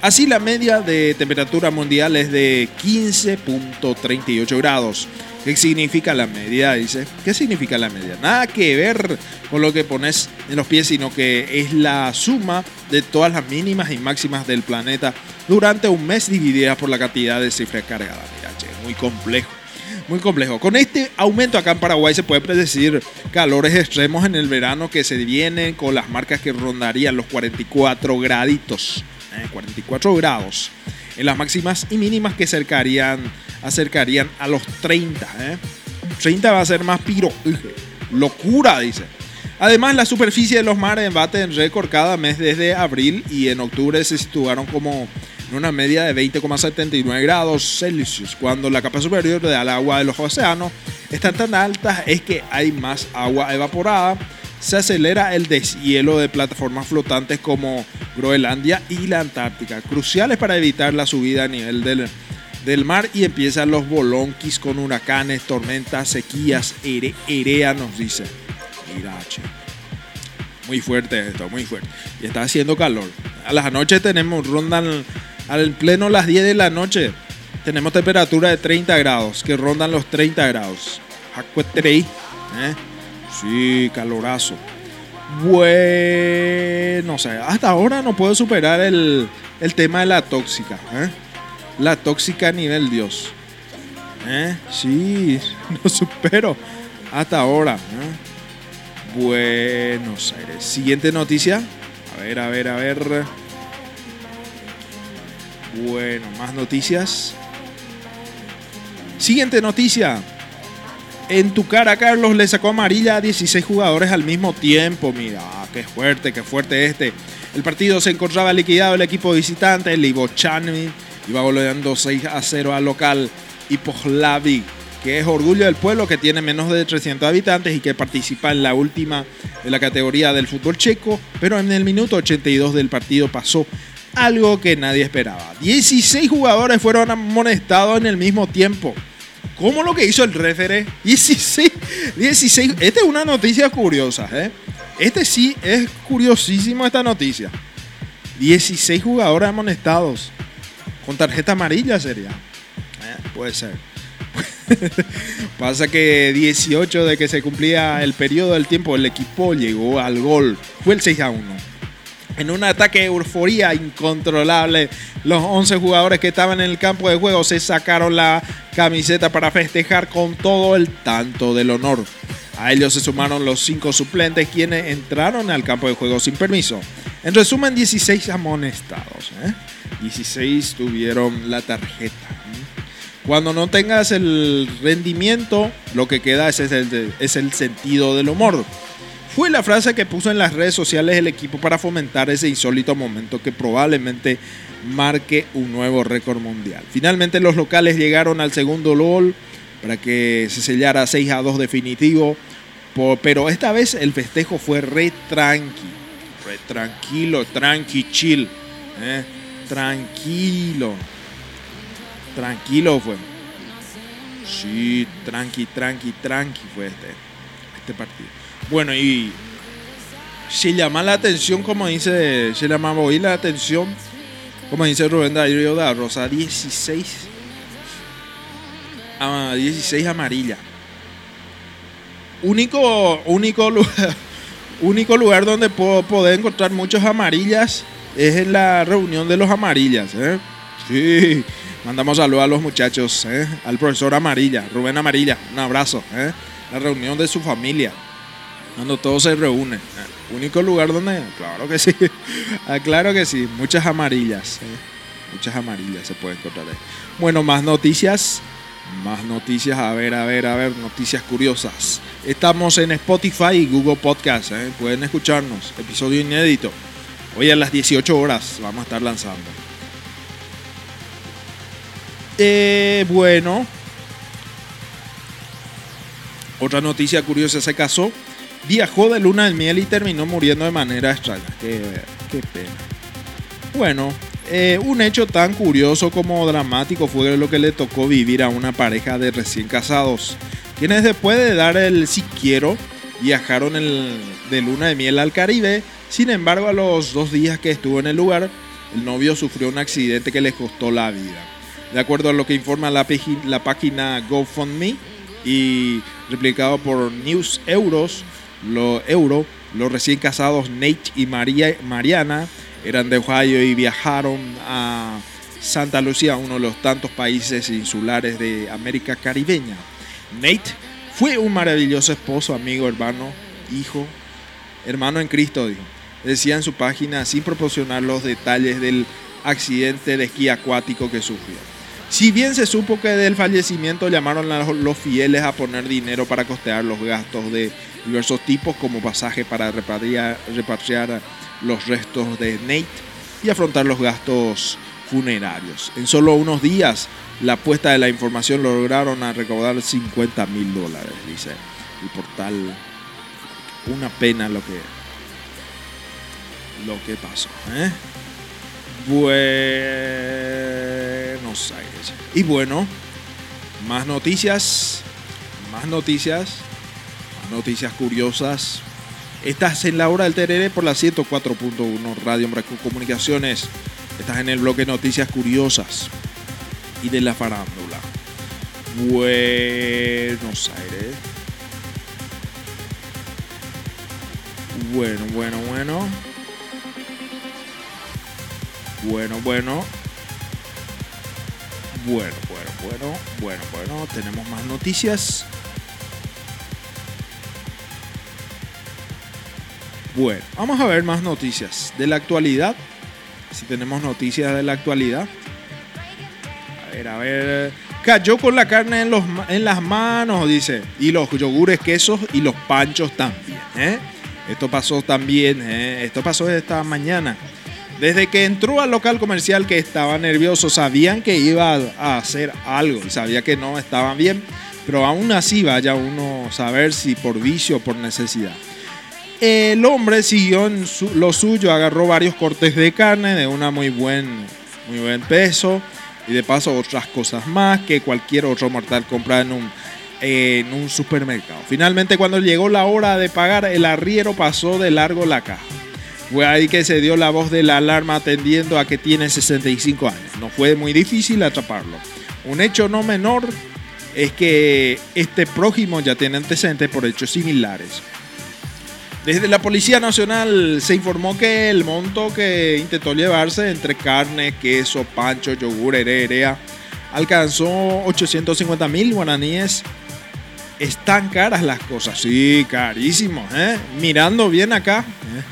Así la media de temperatura mundial es de 15.38 grados. ¿Qué significa la media? Dice. ¿Qué significa la media? Nada que ver con lo que pones en los pies, sino que es la suma de todas las mínimas y máximas del planeta durante un mes divididas por la cantidad de cifras cargadas. muy complejo. Muy complejo. Con este aumento acá en Paraguay se puede predecir calores extremos en el verano que se vienen con las marcas que rondarían los 44 graditos. 44 ¿eh? grados. En las máximas y mínimas que acercarían, acercarían a los 30. 30 ¿eh? va a ser más piro. Locura, dice. Además, la superficie de los mares bate en récord cada mes desde abril y en octubre se situaron como en una media de 20,79 grados Celsius, cuando la capa superior del agua de los océanos está tan alta es que hay más agua evaporada, se acelera el deshielo de plataformas flotantes como Groenlandia y la Antártica, cruciales para evitar la subida a nivel del, del mar y empiezan los bolonquis con huracanes, tormentas, sequías, ere, nos dice. Muy fuerte esto, muy fuerte. Y está haciendo calor. A las noches tenemos, rondan al pleno las 10 de la noche. Tenemos temperatura de 30 grados, que rondan los 30 grados. ¿eh? Sí, calorazo. Bueno, o sea, hasta ahora no puedo superar el, tema de la tóxica. ¿eh? La tóxica a nivel Dios. ¿Eh? Sí, no supero hasta ahora. ¿eh? Buenos Aires. Siguiente noticia. A ver, a ver, a ver. Bueno, más noticias. Siguiente noticia. En tu cara, Carlos le sacó amarilla a 16 jugadores al mismo tiempo. Mira, qué fuerte, qué fuerte este. El partido se encontraba liquidado el equipo visitante. Chanmi iba goleando 6 a 0 al local. Y Pohlavi que es Orgullo del Pueblo, que tiene menos de 300 habitantes y que participa en la última de la categoría del fútbol checo, pero en el minuto 82 del partido pasó algo que nadie esperaba. 16 jugadores fueron amonestados en el mismo tiempo. ¿Cómo lo que hizo el refere? 16, 16. Esta es una noticia curiosa, ¿eh? Este sí es curiosísimo esta noticia. 16 jugadores amonestados. Con tarjeta amarilla sería. ¿Eh? Puede ser. Pasa que 18 de que se cumplía el periodo del tiempo, el equipo llegó al gol. Fue el 6 a 1. En un ataque de euforía incontrolable, los 11 jugadores que estaban en el campo de juego se sacaron la camiseta para festejar con todo el tanto del honor. A ellos se sumaron los 5 suplentes quienes entraron al campo de juego sin permiso. En resumen, 16 amonestados. ¿eh? 16 tuvieron la tarjeta. Cuando no tengas el rendimiento, lo que queda es el, es el sentido del humor. Fue la frase que puso en las redes sociales el equipo para fomentar ese insólito momento que probablemente marque un nuevo récord mundial. Finalmente los locales llegaron al segundo gol para que se sellara 6 a 2 definitivo, pero esta vez el festejo fue re tranqui, re tranquilo, tranqui, chill, ¿eh? tranquilo. Tranquilo fue. Sí, tranqui, tranqui, tranqui fue este, este partido. Bueno, y se llama la atención, como dice, se llama hoy la atención, como dice Rubén Darío da Rosa, 16, ah, 16 amarilla. Único, único lugar, único lugar donde puedo poder encontrar muchos amarillas es en la reunión de los amarillas. ¿eh? Sí, mandamos saludos a los muchachos, ¿eh? al profesor Amarilla, Rubén Amarilla, un abrazo. ¿eh? La reunión de su familia, cuando todos se reúnen. ¿eh? Único lugar donde, claro que sí, ah, claro que sí, muchas amarillas. ¿eh? Muchas amarillas se pueden encontrar ahí. Bueno, más noticias. Más noticias, a ver, a ver, a ver, noticias curiosas. Estamos en Spotify y Google Podcast, ¿eh? pueden escucharnos, episodio inédito. Hoy a las 18 horas vamos a estar lanzando. Eh, bueno. Otra noticia curiosa, se casó, viajó de luna de miel y terminó muriendo de manera extraña. Qué, qué pena. Bueno, eh, un hecho tan curioso como dramático fue lo que le tocó vivir a una pareja de recién casados, quienes después de dar el si quiero, viajaron el, de luna de miel al Caribe sin embargo, a los dos días que estuvo en el lugar, el novio sufrió un accidente que le costó la vida. De acuerdo a lo que informa la, página GoFundMe y replicado por News Euros, lo, Euro, los recién casados Nate y María, Mariana eran de Ohio y viajaron a Santa Lucía, uno de los tantos países insulares de América Caribeña. Nate fue un maravilloso esposo, amigo, hermano, hijo, hermano en Cristo, dijo decía en su página sin proporcionar los detalles del accidente de esquí acuático que sufrió. Si bien se supo que del fallecimiento llamaron a los fieles a poner dinero para costear los gastos de diversos tipos como pasaje para repatriar, los restos de Nate y afrontar los gastos funerarios. En solo unos días, la puesta de la información lograron recaudar 50 mil dólares, dice el portal. Una pena lo que lo que pasó. ¿eh? Buenos Aires. Y bueno, más noticias, más noticias, noticias curiosas. Estás en la hora del terere por la 104.1 Radio Embraco Comunicaciones. Estás en el bloque Noticias Curiosas y de la farándula. Buenos Aires. Bueno, bueno, bueno. Bueno, bueno. Bueno, bueno, bueno, bueno, bueno. Tenemos más noticias. Bueno, vamos a ver más noticias de la actualidad. Si tenemos noticias de la actualidad. A ver, a ver. Cayó con la carne en, los, en las manos, dice. Y los yogures, quesos y los panchos también. ¿eh? Esto pasó también. ¿eh? Esto pasó esta mañana. Desde que entró al local comercial que estaba nervioso, sabían que iba a hacer algo y sabía que no estaban bien, pero aún así vaya uno a saber si por vicio o por necesidad. El hombre siguió en lo suyo, agarró varios cortes de carne de una muy buen, muy buen peso y de paso otras cosas más que cualquier otro mortal compra en un, en un supermercado. Finalmente cuando llegó la hora de pagar, el arriero pasó de largo la caja. Fue ahí que se dio la voz de la alarma atendiendo a que tiene 65 años. No fue muy difícil atraparlo. Un hecho no menor es que este prójimo ya tiene antecedentes por hechos similares. Desde la Policía Nacional se informó que el monto que intentó llevarse entre carne, queso, pancho, yogur, herea, alcanzó 850 mil guaraníes. Están caras las cosas, sí, carísimos, ¿eh? Mirando bien acá. ¿eh?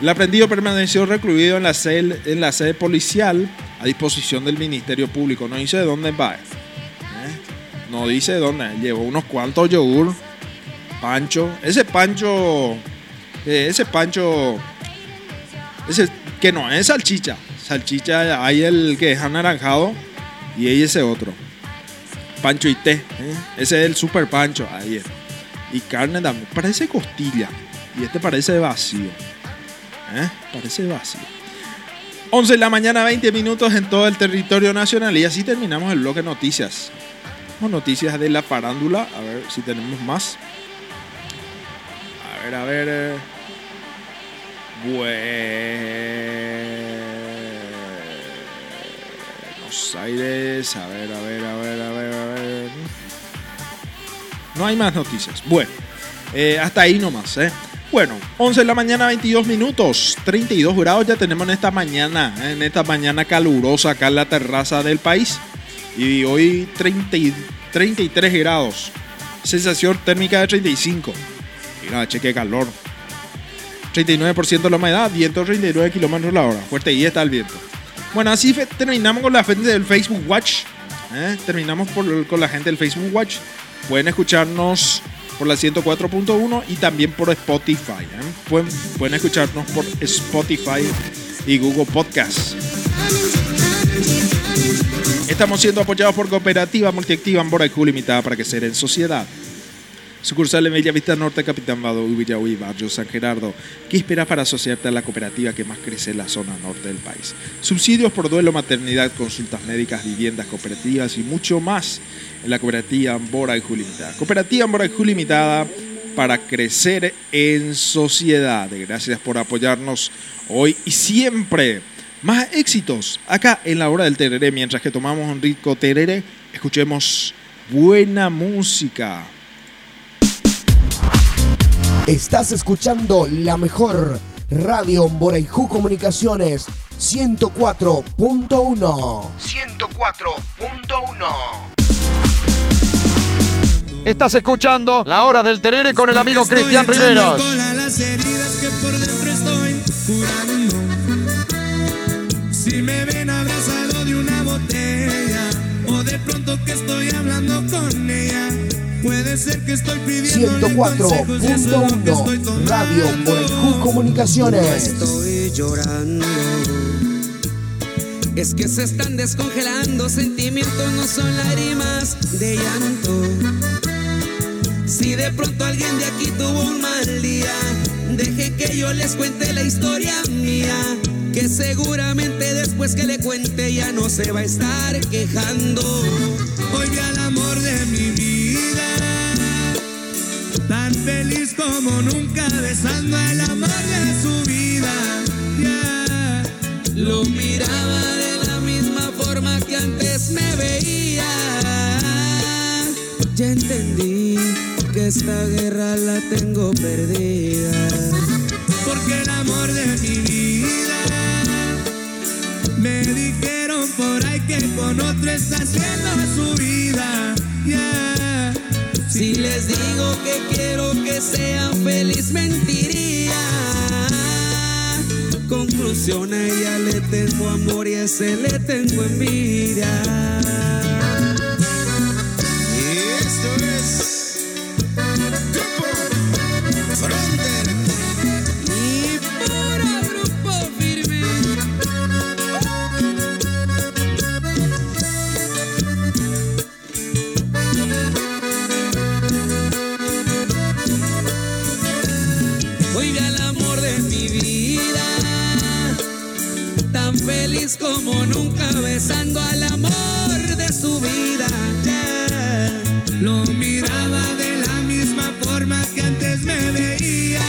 El aprendido permaneció recluido en la, sede, en la sede policial a disposición del Ministerio Público. No dice de dónde va. ¿eh? No dice de dónde. Llevó unos cuantos yogur, pancho. Ese pancho eh, ese pancho, ese que no es salchicha. Salchicha, hay el que es anaranjado y ese otro. Pancho y té. ¿eh? Ese es el super pancho. Ahí. Y carne también. Parece costilla. Y este parece vacío. ¿eh? Parece vacío. 11 de la mañana, 20 minutos en todo el territorio nacional. Y así terminamos el bloque de noticias. Noticias de la farándula. A ver si tenemos más. A ver, a ver. Eh. Buenos Aires. A ver, a ver, a ver, a ver, a ver. No hay más noticias. Bueno, eh, hasta ahí nomás, ¿eh? Bueno, 11 de la mañana, 22 minutos, 32 grados ya tenemos en esta mañana, en esta mañana calurosa acá en la terraza del país. Y hoy 30, 33 grados, sensación térmica de 35. Mira, cheque calor. 39% de la humedad, viento 39 kilómetros la hora. Fuerte y está el viento. Bueno, así terminamos con la gente del Facebook Watch. ¿eh? Terminamos con la gente del Facebook Watch. Pueden escucharnos por la 104.1 y también por Spotify. ¿eh? Pueden, escucharnos por Spotify y Google Podcasts. Estamos siendo apoyados por Cooperativa Multiactiva Ambora y Limitada para que ser en sociedad. Sucursal en Bellavista Norte, Capitán Bado, Villahuí, Barrio San Gerardo. ¿Qué esperas para asociarte a la cooperativa que más crece en la zona norte del país? Subsidios por duelo, maternidad, consultas médicas, viviendas cooperativas y mucho más en la cooperativa Ambora y Limitada. Cooperativa Ambora y Limitada para crecer en sociedad. Gracias por apoyarnos hoy y siempre. Más éxitos acá en la hora del tereré. Mientras que tomamos un rico tereré, escuchemos buena música. Estás escuchando la mejor radio Boraijú Comunicaciones 104.1. 104.1. Estás escuchando La Hora del Terere con el amigo Cristian Riveros. 104.1 Radio Borejú Comunicaciones. Estoy llorando. Es que se están descongelando, sentimientos no son lágrimas de llanto. Si de pronto alguien de aquí tuvo un mal día, deje que yo les cuente la historia mía. Que seguramente después que le cuente ya no se va a estar quejando. Hoy vi al amor como nunca, besando el amor de su vida. Lo miraba de la misma forma que antes me veía. Ya entendí que esta guerra la tengo perdida. Porque el amor de mi vida me dijeron por ahí que con otro está haciendo su vida. Si les digo que quiero que sean feliz, mentiría. Conclusión, a ella le tengo amor y a ese le tengo envidia. Como nunca, besando al amor de su vida. Yeah. Lo miraba de la misma forma que antes me veía.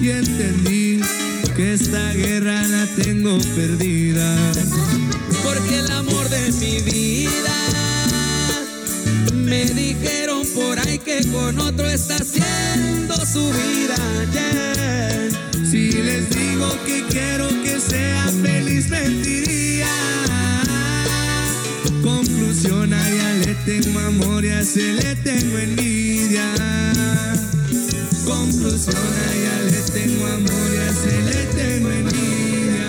Y entendí que esta guerra la tengo perdida. Porque el amor de mi vida Me dijeron por ahí que con otro está haciendo su vida. Si les digo que quiero que tengo amor y a le tengo envidia. Conclusión, a ella le tengo amor y a le tengo envidia.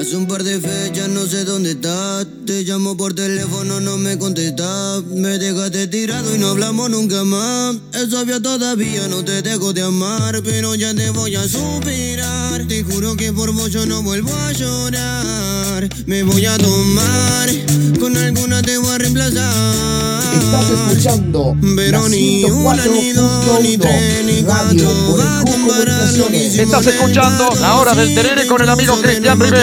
Hace un par de fechas no sé dónde estás. Te llamo por teléfono, no me contestas. Me dejaste tirado y no hablamos nunca más. Es obvio todavía no te dejo de amar, pero ya te voy a suspirar. Te juro que por vos yo no vuelvo a llorar. Me voy a tomar, con alguna te voy a reemplazar. Estás escuchando Pero la ni una, ni dos, ni tres, ni 104.1 Radio cuatro va a comparar lo que Estás escuchando La Hora del Terere con el amigo Cristian nuevo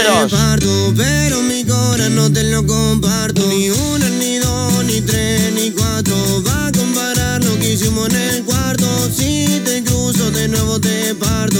corazón no te lo comparto. Ni una, ni dos, ni tres, ni cuatro. Va a comparar lo que hicimos en el cuarto. Si te cruzo de nuevo te parto.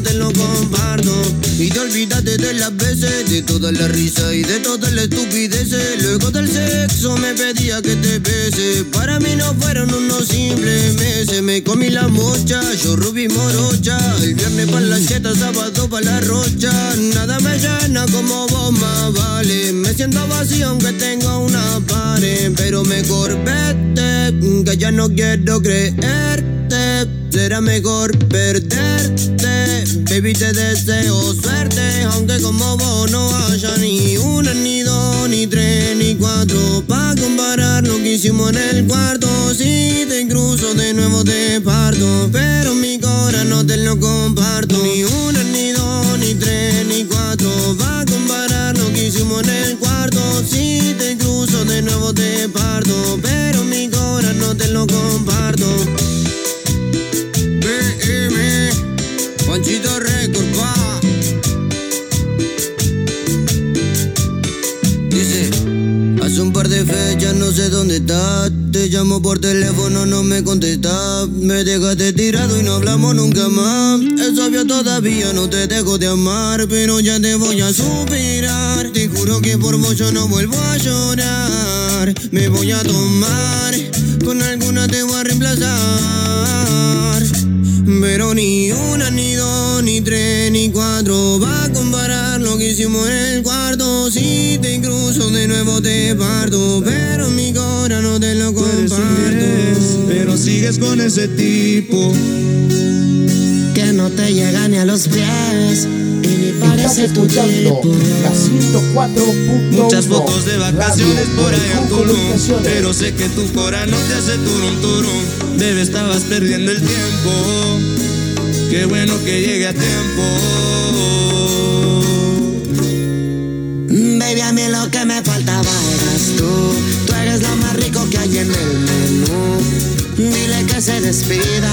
Te lo comparto. Y te olvidaste de las veces, de toda la risa y de toda la estupidez. Luego del sexo me pedía que te bese. Para mí no fueron unos simples meses. Me comí la mocha, yo rubí morocha. El viernes para la cheta, sábado para la rocha. Nada me llena como vos más vale. Me siento vacío aunque tengo una pared. Pero mejor vete, que ya no quiero creerte. Será mejor perderte. Baby, te deseo suerte. Aunque como vos no haya ni una, ni dos, ni tres, ni cuatro. Pa' comparar lo que hicimos en el cuarto. Si te cruzo de nuevo te parto. Pero mi corazón no te lo comparto. Ni una, ni dos, ni tres, ni cuatro. Va a comparar lo que hicimos en el cuarto. Si te cruzo de nuevo te parto. Pero mi corazón no te lo comparto. Te llamo por teléfono, no me contestas. Me dejaste tirado y no hablamos nunca más. Es obvio todavía no te dejo de amar, pero ya te voy a suspirar. Te juro que por vos yo no vuelvo a llorar. Me voy a tomar, con alguna te voy a reemplazar. Pero ni una, ni dos, ni tres, ni cuatro Va a comparar lo que hicimos en el cuarto Si te cruzo de nuevo te parto Pero mi corazón no te lo eres comparto pero sigues con ese tipo. No te llega ni a los pies Y ni parece tu tipo la 104.1 Muchas fotos de vacaciones Radio por ahí en Tulum. Pero sé que tu cora no te hace turum turum. Debe estabas perdiendo el tiempo. Qué bueno que llegue a tiempo. Baby, a mí lo que me faltaba eras tú. Tú eres lo más rico que hay en el menú. Dile que se despida,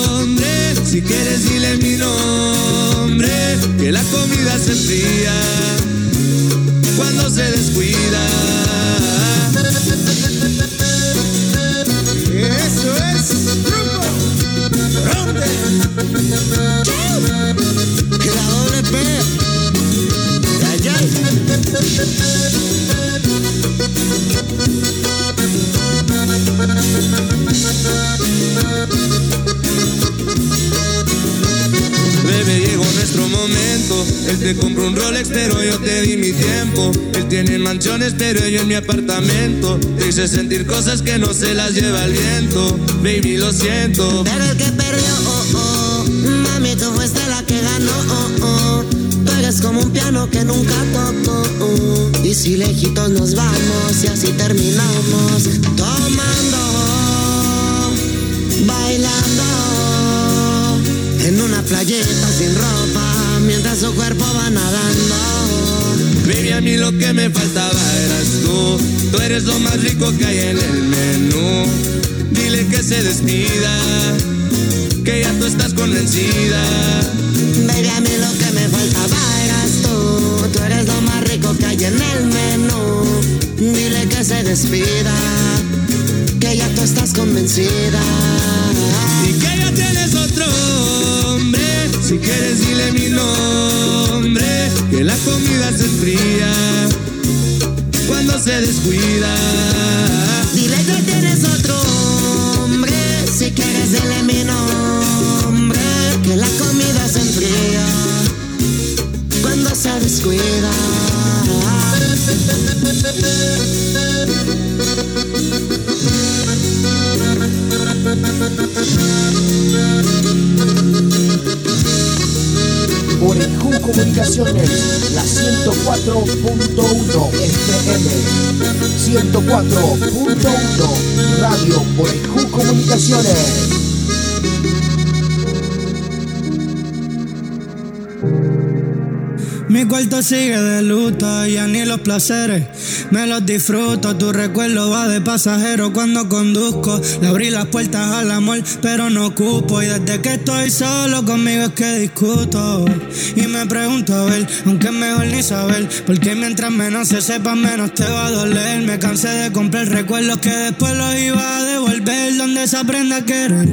Si quieres, dile mi nombre. Que la comida se enfría cuando se descuida. Pero yo en mi apartamento. Te hice sentir cosas que no se las lleva el viento. Baby, lo siento. Pero el que perdió, oh, oh. Mami, tú fuiste la que ganó, oh, oh. Tú eres como un piano que nunca tocó. oh. Y si lejitos nos vamos y así terminamos. Tomando, bailando. En una playeta sin ropa. Mientras su cuerpo va nadando. Baby, a mí lo que me faltaba eras tú. Tú eres lo más rico que hay en el menú. Dile que se despida, que ya tú estás convencida. Baby, a mí lo que me faltaba eras tú. Tú eres lo más rico que hay en el menú. Dile que se despida, que ya tú estás convencida. Y que ya tienes otro. Si quieres, dile mi nombre. Que la comida se enfría cuando se descuida. Dile que tienes otro hombre. Si quieres, dile mi nombre. Que la comida se enfría cuando se descuida. Comunicaciones, la 104.1 FM. 104.1 Radio Orejú Comunicaciones. Mi cuarto sigue de luto, ya ni los placeres me los disfruto. Tu recuerdo va de pasajero cuando conduzco. Le abrí las puertas al amor, pero no ocupo. Y desde que estoy solo conmigo es que discuto. Y me pregunto a ver, aunque es mejor ni saber. Porque mientras menos se sepa, menos te va a doler. Me cansé de comprar recuerdos que después los iba a devolver. Donde se aprenda a querer.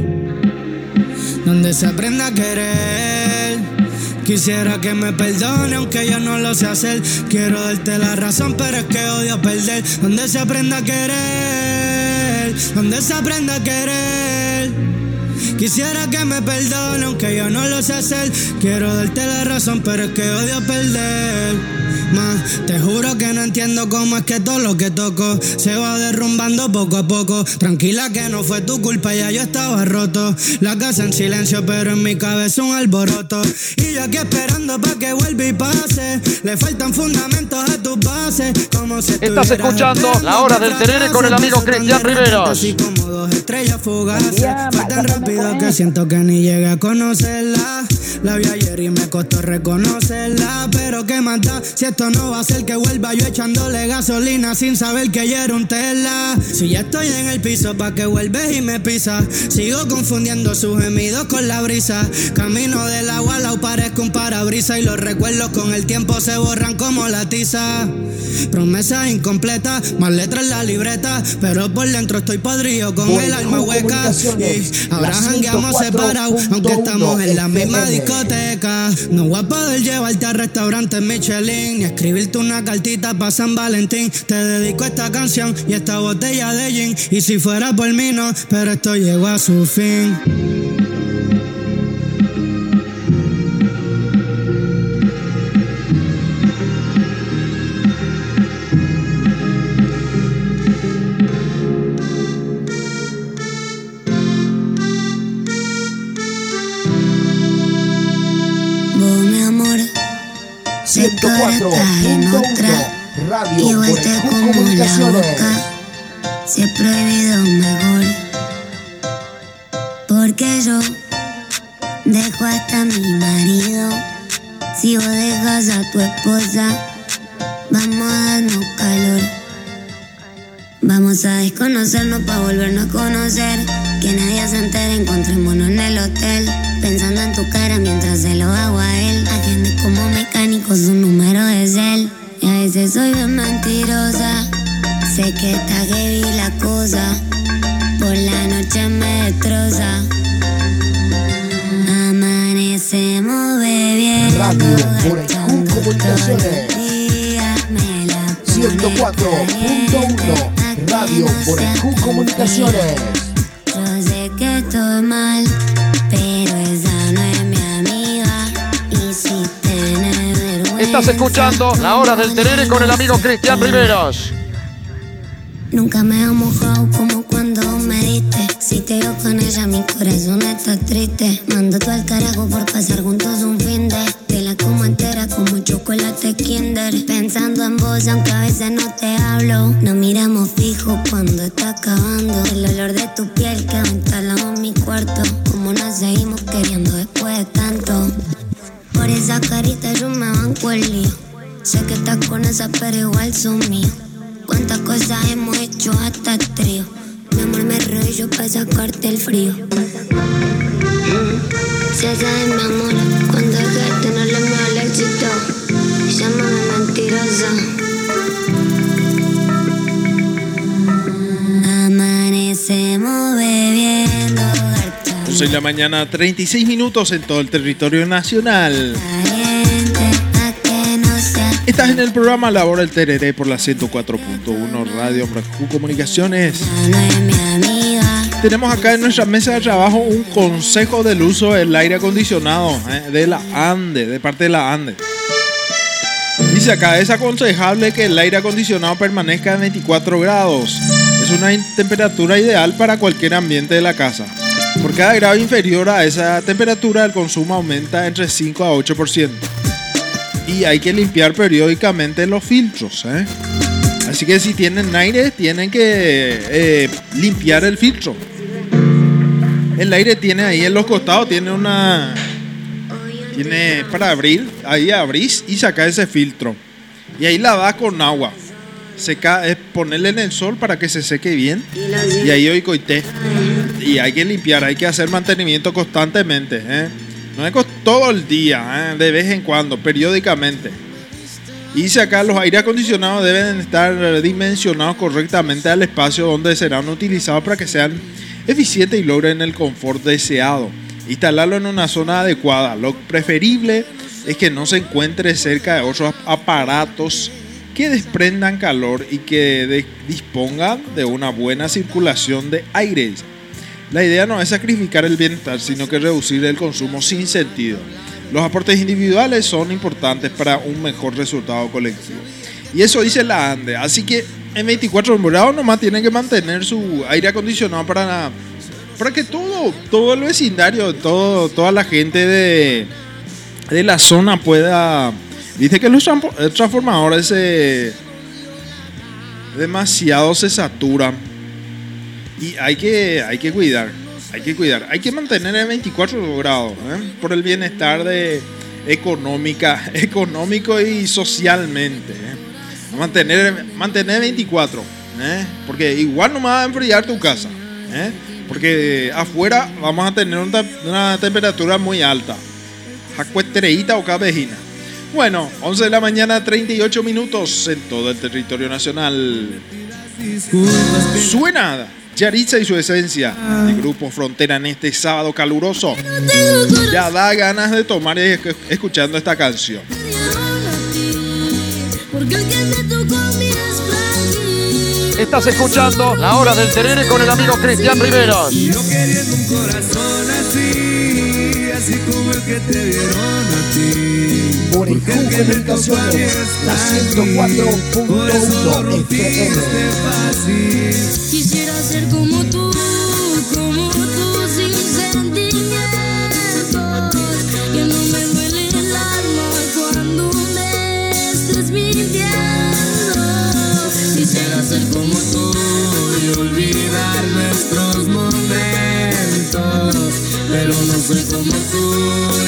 Donde se aprenda a querer. Quisiera que me perdone aunque yo no lo sé hacer. Quiero darte la razón, pero es que odio perder. Donde se aprenda a querer, donde se aprenda a querer. Quisiera que me perdone aunque yo no lo sé hacer. Quiero darte la razón, pero es que odio perder. Más, te juro que no entiendo cómo es que todo lo que toco se va derrumbando poco a poco. Tranquila que no fue tu culpa, ya yo estaba roto. La casa en silencio, pero en mi cabeza un alboroto. Y yo aquí esperando pa' que vuelva y pase. Le faltan fundamentos a tus bases. Como si Estás escuchando La Hora del Tenere con el amigo Cristian Riveros. Así como dos estrellas fugaces. Fue tan rápido ¿cómo que siento que ni llegué a conocerla. La vi ayer y me costó reconocerla. Pero qué mata si esto no va a ser que vuelva yo echándole gasolina sin saber que ella era un tela. Si ya estoy en el piso pa' que vuelves y me pisas. Sigo confundiendo sus gemidos con la brisa. Camino del agua al lado parezco un parabrisa y los recuerdos con el tiempo se borran como la tiza. Promesas incompletas, más letras en la libreta. Pero por dentro estoy podrido con el alma hueca. Y ahora jangueamos 104.1 separados, aunque estamos en la misma discoteca. No voy a poder llevarte a restaurantes Michelin, escribirte una cartita para San Valentín. Te dedico esta canción y esta botella de gin. Y si fuera por mí, no, pero esto llegó a su fin. 104.1 Radio Igual como la Comunicaciones. boca. Si he prohibido mejor. Porque yo dejo hasta mi marido. Si vos dejas a tu esposa, vamos a darnos calor. Vamos a desconocernos para volvernos a conocer. Que nadie se entere, encontrémonos en el hotel. Pensando en tu cara mientras se lo hago a él. Agende como mecánico, su número es él. Y a veces soy bien mentirosa. Sé que está heavy la cosa. Por la noche me destroza. Amanecemos bebiendo. Radio todo Comunicaciones. el día. Me la pone 104.1 Radio se Comunicaciones. Que estoy mal, pero esa no es mi amiga. Y si tienes vergüenza. Estás escuchando La Hora del Tenere con el amigo Cristian Riveros. Nunca me ha mojado como cuando me diste. Si te veo con ella, mi corazón está triste. Mando tú al carajo por pasar juntos un fin de. Te la como entera como chocolate Kinder. Pensando en vos, aunque a veces no te hablo. Nos miramos fijo cuando está acabando. El olor de tu piel quedó instalado en mi cuarto. Como nos seguimos queriendo después de tanto. Por esa carita yo me banco el lío. Sé que estás con esa, pero igual son míos. Cuántas cosas hemos hecho hasta el trío. Mi amor me rollo para sacarte el frío. Si sabes, mi amor, cuando dejarte no le el éxito. Llámame mentirosa. Amanecemos bebiendo harta 11 de la mañana, 36 minutos en todo el territorio nacional. Estás en el programa La Hora del Tereré por la 104.1 Radio Fracu Comunicaciones. Tenemos acá en nuestra mesa de trabajo un consejo del uso del aire acondicionado eh, de la ANDE, de parte de la ANDE. Dice acá, es aconsejable que el aire acondicionado permanezca en 24 grados. Es una temperatura ideal para cualquier ambiente de la casa. Por cada grado inferior a esa temperatura, el consumo aumenta entre 5 a 8%. Y hay que limpiar periódicamente los filtros. ¿eh? Así que si tienen aire, tienen que eh, limpiar el filtro. El aire tiene ahí en los costados, tiene una. Tiene para abrir, ahí abrís y saca ese filtro. Y ahí lavas con agua. Seca, es ponerle en el sol para que se seque bien. Y ahí hoy coité. Y hay que limpiar, hay que hacer mantenimiento constantemente. ¿eh? No es todo el día, ¿eh? de vez en cuando, periódicamente. Y dice acá, los aire acondicionados deben estar dimensionados correctamente al espacio donde serán utilizados para que sean eficientes y logren el confort deseado. Instalarlo en una zona adecuada. Lo preferible es que no se encuentre cerca de otros aparatos que desprendan calor y que dispongan de una buena circulación de aire. La idea no es sacrificar el bienestar, sino que reducir el consumo sin sentido. Los aportes individuales son importantes para un mejor resultado colectivo. Y eso dice la ANDE. Así que en 24 grados nomás tienen que mantener su aire acondicionado para, para que todo, todo el vecindario, todo, toda la gente de, de la zona pueda... Dice que los eh, transformadores se demasiado se saturan y hay que, hay que cuidar, hay que cuidar, hay que mantener el 24 grados ¿eh? por el bienestar de económica, económico y socialmente. ¿eh? Mantener, mantener 24, ¿eh? porque igual no va a enfriar tu casa, porque afuera vamos a tener una, una temperatura muy alta, jacuetreíta o cabejina. Bueno, 11 de la mañana, 38 minutos en todo el territorio nacional. Suena Yaritza y su esencia. El grupo Frontera en este sábado caluroso. Ya da ganas de tomar escuchando esta canción. Estás escuchando La Hora del Terere con el amigo Cristian Riveros. Yo queriendo un corazón así, así como el que te dieron a ti. Por el Comunicaciones, es la frágil, por eso lo 104.1 rompiste FM. fácil. Quisiera ser como tú, como tú, sin sentimientos. Que no me duele el alma cuando me estés mintiendo. Quisiera ser como tú y olvidar nuestros momentos. Pero no soy como tú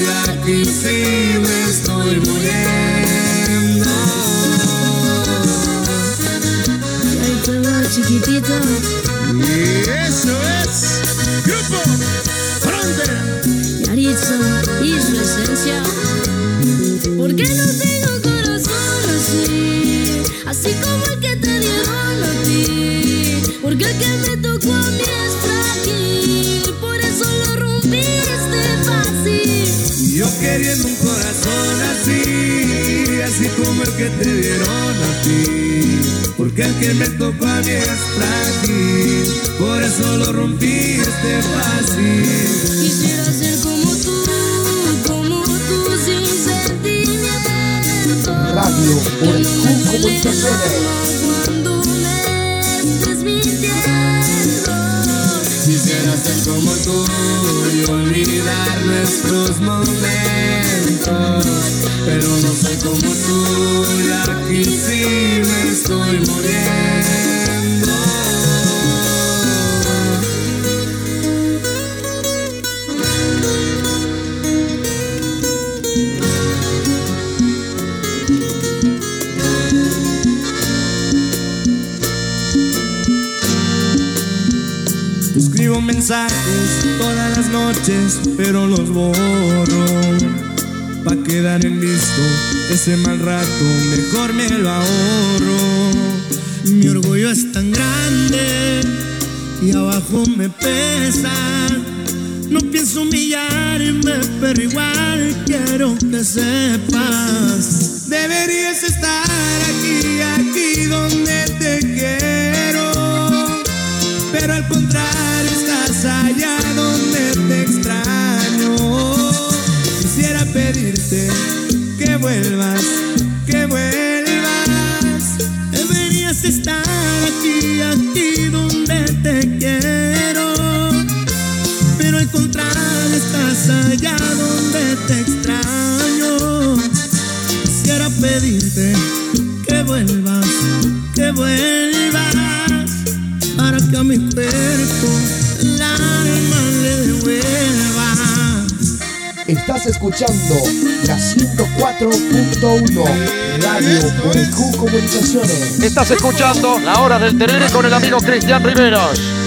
y aquí sí me estoy muriendo. Y ahí te va, chiquitito. Y eso es Grupo Frontera. Yaritza y su esencia. Porque no tengo queriendo un corazón así, así como el que te dieron a ti. Porque el que me tocó a mí es frágil, por eso lo rompiste fácil. Quisiera ser como tú, como tú, sin sentimientos. Radio por el cuando me estés mintiendo. Quisiera ser como tú olvidar nuestros momentos. Pero no soy como tú, ya que sí me estoy muriendo. Escribo un mensaje noches, pero los borro. Pa' quedar en visto ese mal rato, mejor me lo ahorro. Mi orgullo es tan grande y abajo me pesa. No pienso humillarme, pero igual quiero que sepas. Deberías estar aquí, aquí donde te quiero. Pero al contrario, allá donde te extraño. Quisiera pedirte que vuelvas, que vuelvas. Para que a mi cuerpo el alma le devuelva. Estás escuchando la 104.1 Radio Comunicaciones. Estás escuchando La Hora del Terere con el amigo Cristian Riveros.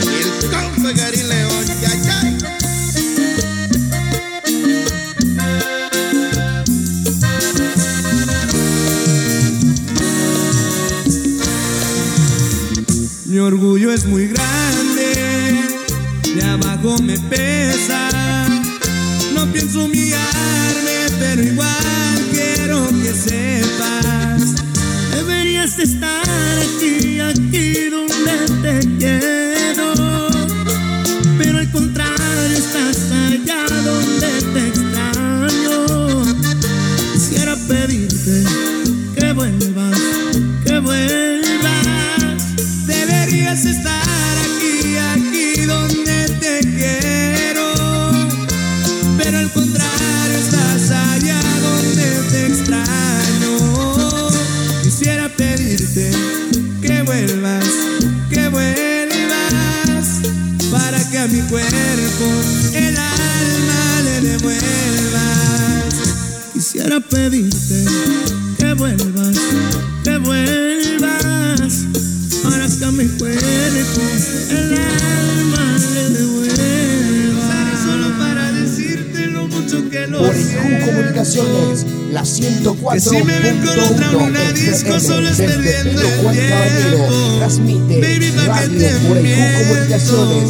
Mi cuerpo el alma le devuelvas. Solo para decirte lo mucho que lo Orejú siento. Comunicaciones, la 104.1 Que si me ven con otra en una disco, solo es desde perdiendo el tiempo. transmite Baby, pa' que Radio te Orejú miento. Comunicaciones,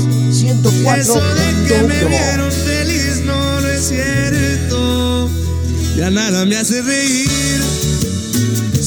Eso de que me 104.1 vieron feliz no, no es cierto. Ya nada me hace reír.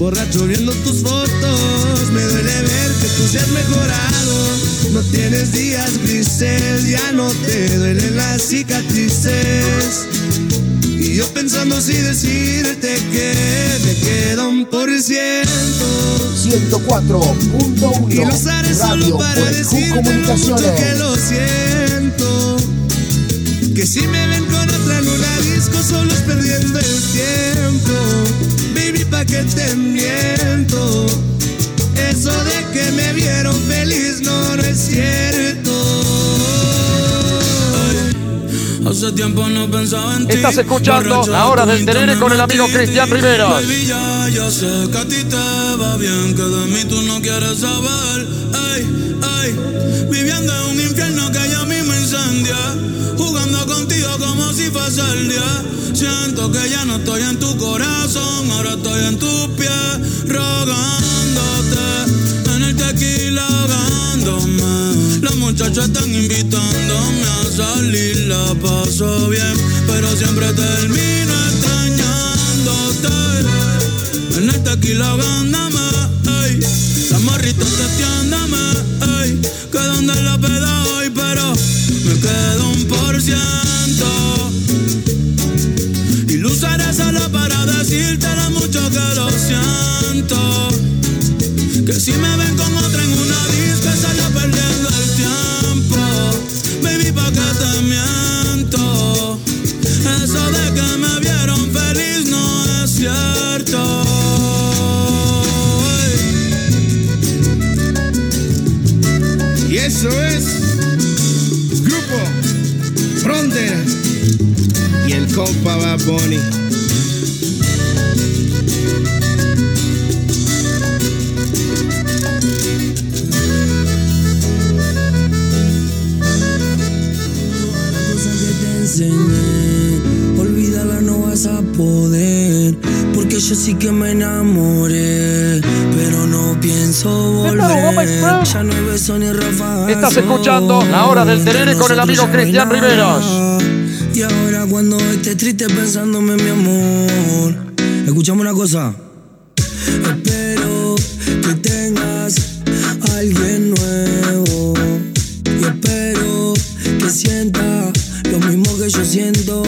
Borracho viendo tus fotos, me duele ver que tú seas mejorado. No tienes días grises, ya no te duelen las cicatrices. Y yo pensando si decirte que me queda un por ciento. 104.1 Y lo usaré Radio solo para decirte lo mucho que lo siento. Que si me ven con otra en una disco solo es perdiendo el tiempo. Pa' que te miento. Eso de que me vieron feliz no, no es cierto. Hace tiempo no pensaba en ti. Estás escuchando Borracho La Hora de tu del internet con el amigo. Cristian Riveros. Baby, ya, ya sé que a ti te va bien, que de mí tú no quieres saber. Ay, ay, viviendo en un infierno que ya mismo incendia. Fuese el día. Siento que ya no estoy en tu corazón, ahora estoy en tus pies, rogándote. En el tequila ahogándome. Los muchachos están invitándome a salir, la paso bien, pero siempre termino extrañándote. En el tequila ahogándome, ey. La morrita testeándome, ey. Que donde la peda hoy, pero me quedo un por ciento. que si me ven con otra en una disco perdiendo el tiempo. Baby, pa' que te miento. Eso de que me vieron feliz no es cierto. Y eso es Grupo Frontera y el compa Bad Bunny. Yo sí que me enamoré, pero no pienso volver. Ya no beso ni. Estás escuchando La Hora del Terere con el amigo Cristian Riveros. Y ahora cuando estés triste pensándome mi amor, escuchame una cosa. Espero que tengas a alguien nuevo. Y espero que sienta lo mismo que yo siento.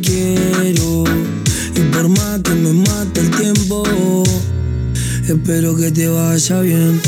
Quiero y por más que me mate el tiempo, espero que te vaya bien.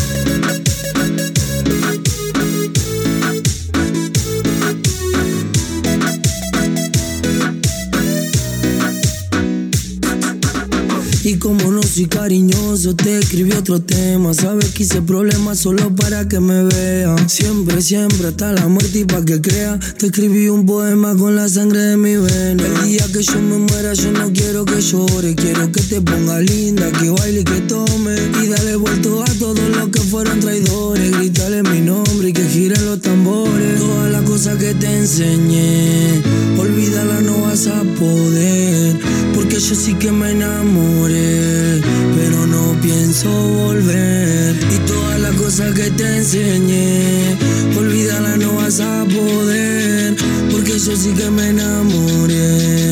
Soy cariñoso, te escribí otro tema. Sabes que hice problemas solo para que me vean. Siempre, siempre hasta la muerte y pa' que crea. Te escribí un poema con la sangre de mi vena. El día que yo me muera, yo no quiero que llore. Quiero que te ponga linda, que baile y que tome. Y dale vuelto a todos los que fueron traidores. Grítale mi nombre y que giren los tambores. Todas las cosas que te enseñé, olvídala, no vas a poder. Porque yo sí que me enamoré, pienso volver. Y todas las cosas que te enseñé, olvídala, no vas a poder. Porque yo sí que me enamoré,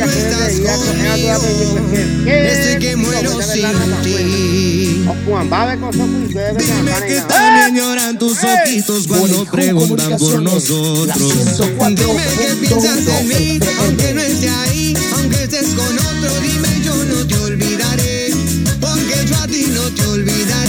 no estás conmigo. Estoy que muero sin ti. Dime que también lloran tus ojitos cuando preguntan por nosotros. Dime que piensas en mí, aunque no esté ahí, aunque estés con otro, dime yo no te olvidaré, porque yo a ti no te olvidaré.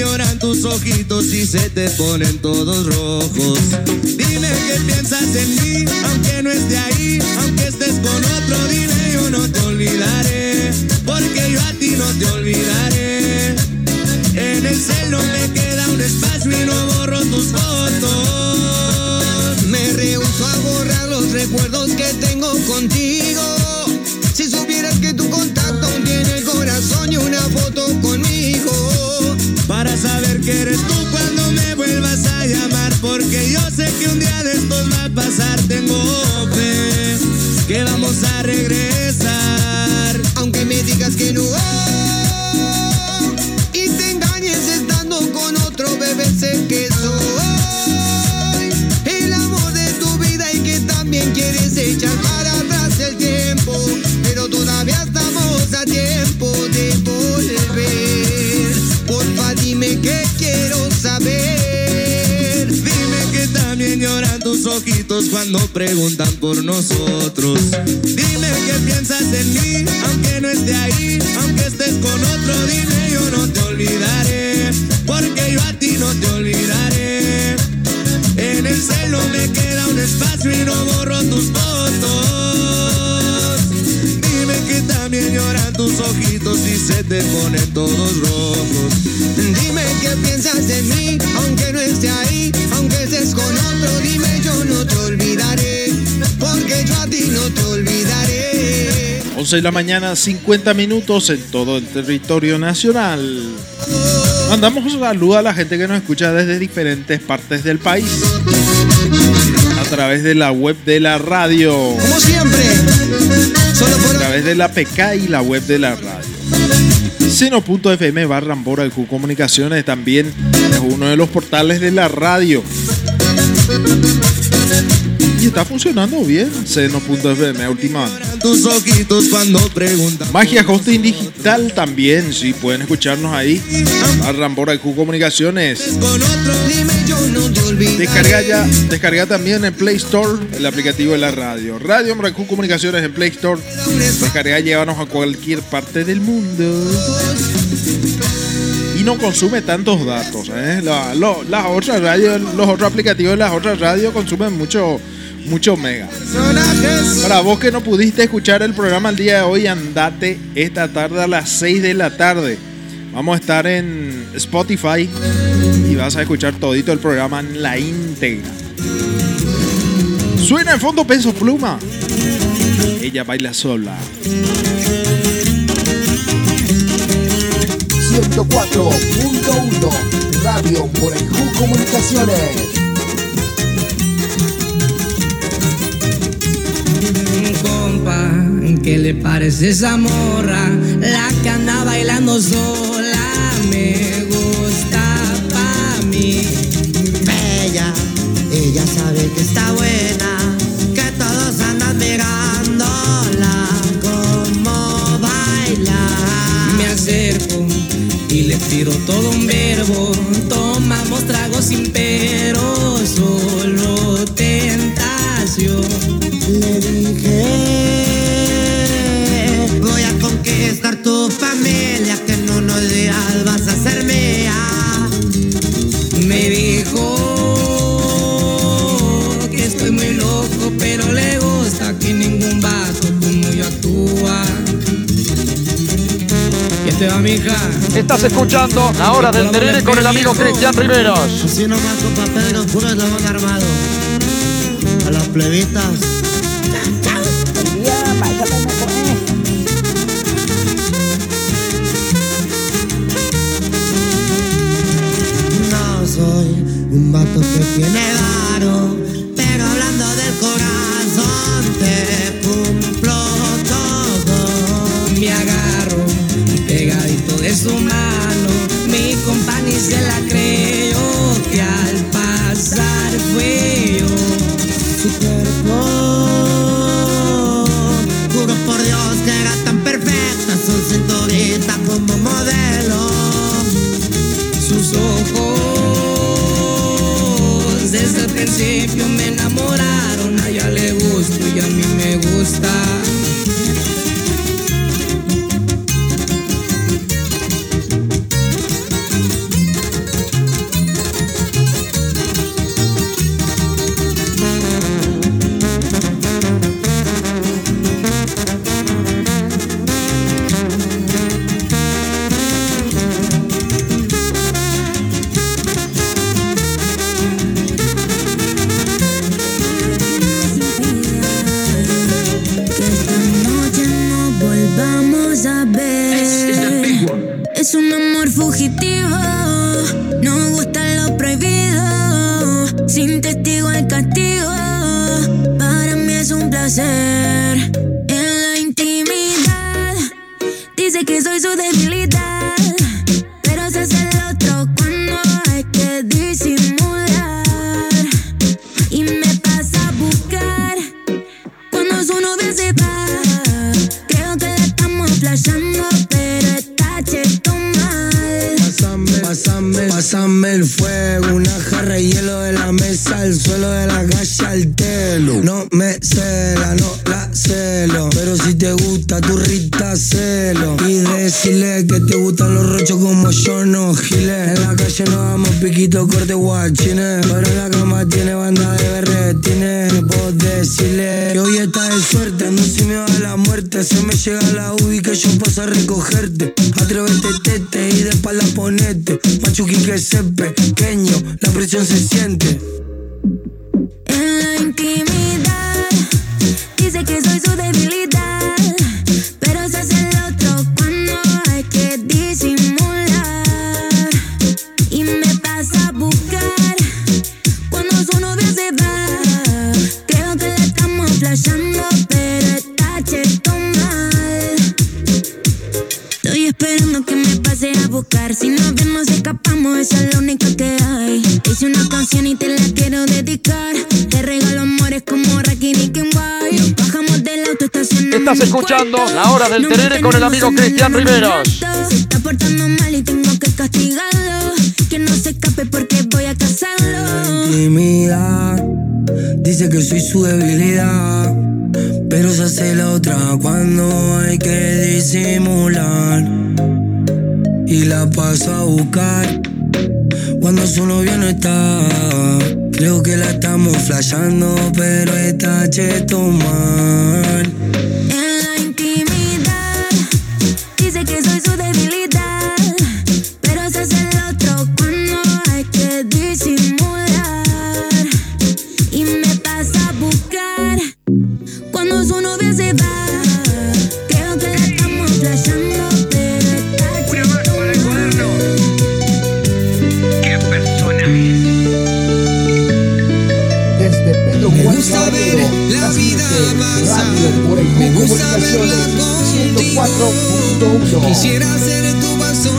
Lloran tus ojitos y se te ponen todos rojos. Dime que piensas en mí, aunque no esté ahí, aunque estés con otro, dime yo no te olvidaré, porque yo a ti no te olvidaré. En el cielo me queda un espacio y no borro tus fotos. Me rehuso a borrar los recuerdos que tengo contigo. Saber que eres tú cuando me vuelvas a llamar. Porque yo sé que un día de estos va a pasar. También lloran tus ojitos cuando preguntan por nosotros. Dime que piensas en mí, aunque no esté ahí, aunque estés con otro, dime yo no te olvidaré, porque yo a ti no te olvidaré. En el celo me queda un espacio y no borro tus fotos. Te ponen todos rojos. Dime que piensas en mí, aunque no esté ahí, aunque estés con otro, dime yo no te olvidaré, porque yo a ti no te olvidaré. 11 de la mañana, 50 minutos en todo el territorio nacional. Mandamos un saludo a la gente que nos escucha desde diferentes partes del país. A través de la web de la radio. Como siempre, solo A por través de la PK y la web de la radio. Seno.fm barra Ambora Comunicaciones también es uno de los portales de la radio. Y está funcionando bien. Seno.fm, última. Tus ojitos cuando preguntan. Magia Hosting Digital también, sí, pueden escucharnos ahí. Arrambora Q Comunicaciones. Descarga ya, descarga también en Play Store el aplicativo de la radio. Radio Q Comunicaciones en Play Store. Descarga, llévanos a cualquier parte del mundo. Y no consume tantos datos. ¿eh? La- lo- las otras radios, los otros aplicativos de las otras radios consumen mucho, mucho mega. Para vos que no pudiste escuchar el programa el día de hoy, andate esta tarde a las 6 de la tarde. Vamos a estar en Spotify y vas a escuchar todito el programa en la íntegra. Suena en fondo Peso Pluma. Ella baila sola. 104.1 Radio Morejú Comunicaciones. ¿Qué le parece esa morra? La que anda bailando sola me gusta pa' mí. Bella, ella sabe que está buena, que todos andan mirándola como baila. Me acerco y le tiro todo un verbo. Tomamos tragos sin Estás escuchando La Hora del Terere con el amigo Cristian Riveros. Así nomás, compa Pedro, puro eslabón armado. A las plebitas. No soy un vato que tiene varo, pegadito de su mano. Mi compañía se la creyó fallando, pero esta che toma Comunicaciones 104.1. Quisiera ser tu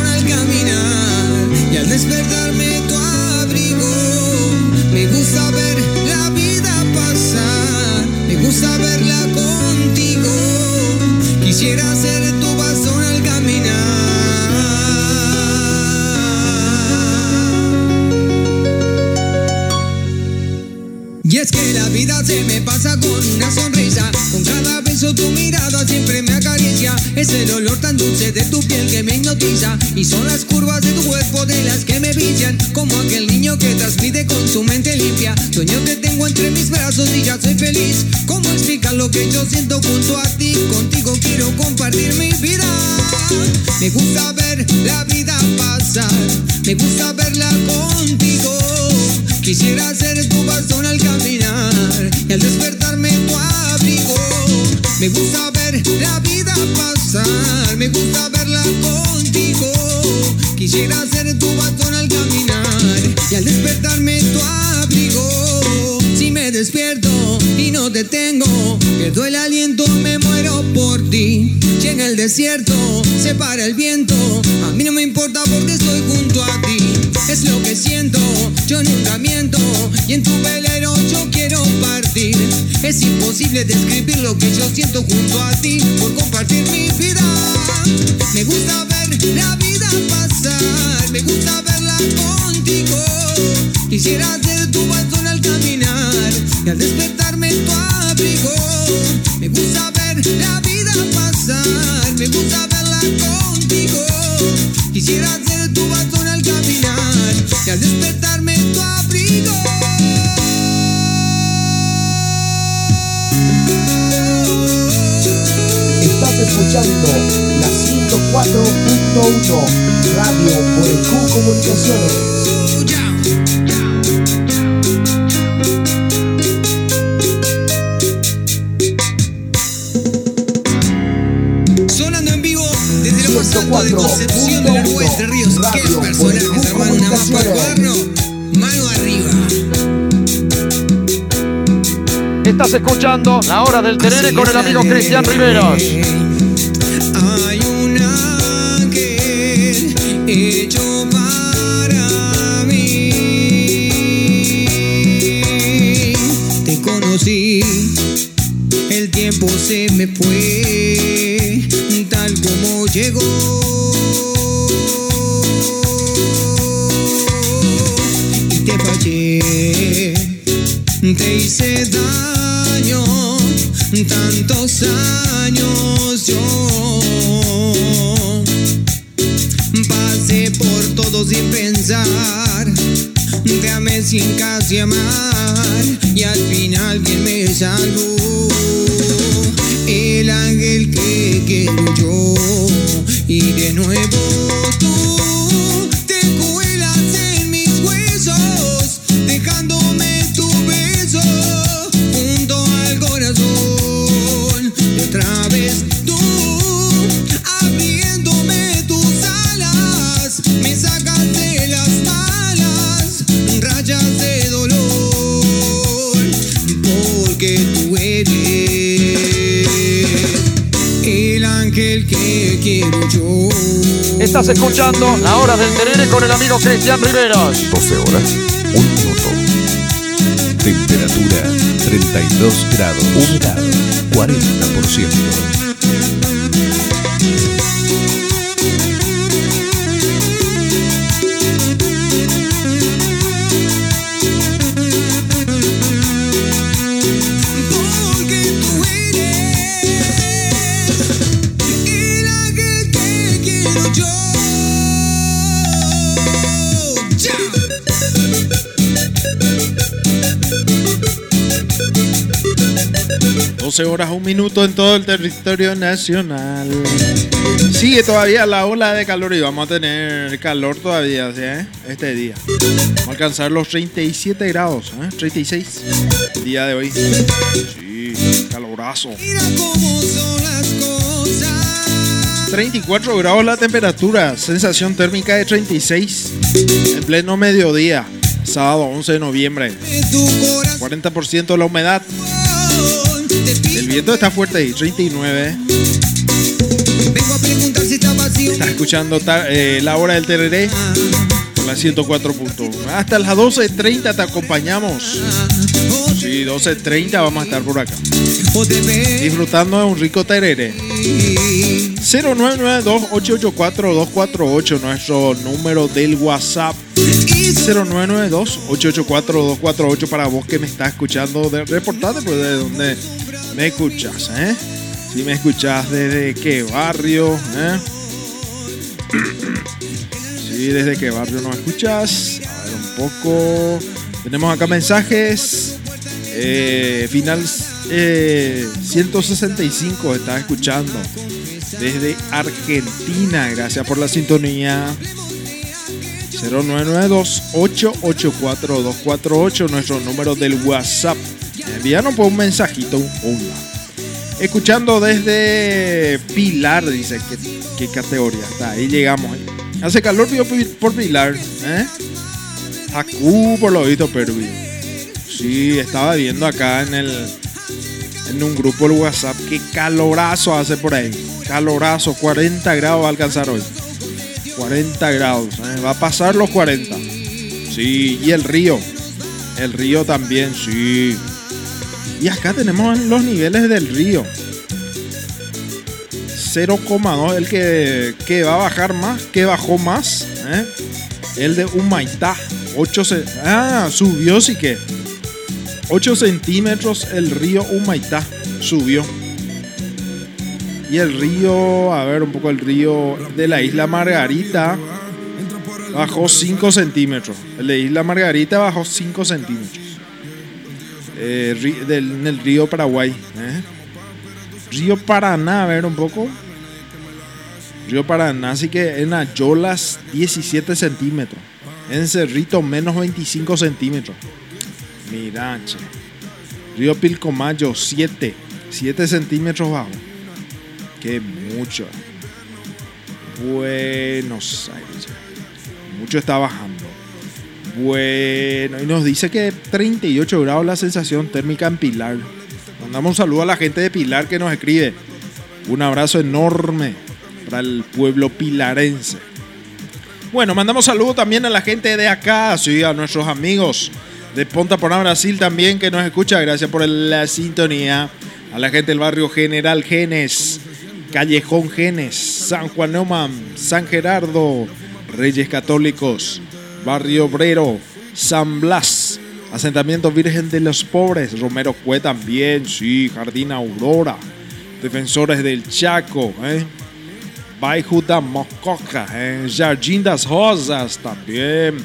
al caminar y al despertarme escuchando La Hora del Terere con el amigo Cristian Riveros. sin pensar. Te amé sin casi amar. Y al final, quien me salvó? El ángel que quiero yo. Y de nuevo. Estás escuchando La Hora del Terere con el amigo Cristian Riveros. 12 horas, un minuto. Temperatura 32 grados, humedad 40%. 12 horas, un minuto en todo el territorio nacional. Sigue todavía la ola de calor y vamos a tener calor todavía ¿sí, eh? este día. Vamos a alcanzar los 37 grados, ¿eh? 36 el día de hoy. Sí, calorazo. Mira cómo son las cosas. 34 grados la temperatura, sensación térmica de 36 en pleno mediodía, sábado 11 de noviembre. De tu corazón 40% la humedad, viento está fuerte ahí, 39. Vengo a preguntar si está vacío. Está escuchando eh, la hora del tereré por la 104.1. Hasta las 12.30 te acompañamos. Sí, 12.30 vamos a estar por acá. Disfrutando de un rico tereré. 0992-884-248, nuestro número del WhatsApp. 0992-884-248 para vos que me estás escuchando. De, reportate pues, de dónde escuchas, ¿eh? Si me escuchas desde qué barrio, ¿eh? Sí, desde qué barrio nos escuchas. A ver un poco. Tenemos acá mensajes. Eh, final eh, 165 está escuchando. Desde Argentina. Gracias por la sintonía. 0992-884-248, nuestro número del WhatsApp. Envíanos por un mensajito, un. Escuchando desde Pilar, dice qué categoría está. Ahí llegamos. Hace calor tío, pi- por Pilar. ¿eh? Acú, por lo visto, pero Sí, estaba viendo acá en el en un grupo de WhatsApp que calorazo hace por ahí. Calorazo, 40 grados va a alcanzar hoy. 40 grados, ¿eh? va a pasar los 40. Sí, y el río. El río también, sí. Y acá tenemos los niveles del río. 0,2, el que, que va a bajar más, que bajó más. ¿eh? El de Humaitá. 8 ce- Ah, subió sí que. 8 centímetros el río Humaitá. Subió. Y el río, a ver un poco el río de la isla Margarita. Bajó 5 centímetros. El de Isla Margarita bajó 5 centímetros. Eh, del- en el río Paraguay. ¿eh? Río Paraná, a ver un poco. Río Paraná, así que en Ayolas 17 centímetros. En Cerrito menos 25 centímetros. Mira, che. Río Pilcomayo 7. 7 centímetros bajo. Que mucho. Buenos Aires. Mucho está bajando. Bueno, y nos dice que 38 grados la sensación térmica en Pilar. Mandamos un saludo a la gente de Pilar que nos escribe. Un abrazo enorme para el pueblo pilarense. Bueno, mandamos saludo también a la gente de acá, a nuestros amigos de Ponta Porá, Brasil también que nos escucha. Gracias por la sintonía. A la gente del barrio General Genes, Callejón Genes, San Juan Neumann, San Gerardo, Reyes Católicos, Barrio Obrero, San Blas, Asentamiento Virgen de los Pobres, Romero Cue también, sí, Jardín Aurora, Defensores del Chaco, ¿eh? Da Mococa, eh, Jardim das Rosas también,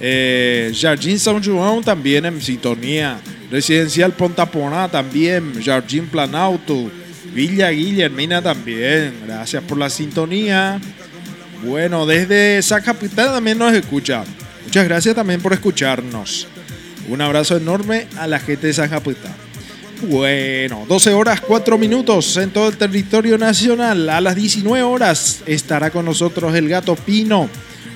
eh, Jardim São João también en sintonía, Residencial Ponta Porá también, Jardim Planalto, Villa Guillermina también, gracias por la sintonía. Bueno, desde Zacapitán también nos escucha. Muchas gracias también por escucharnos. Un abrazo enorme a la gente de Zacapitán. Bueno, 12 horas 4 minutos en todo el territorio nacional. A las 19 horas estará con nosotros el gato Pino.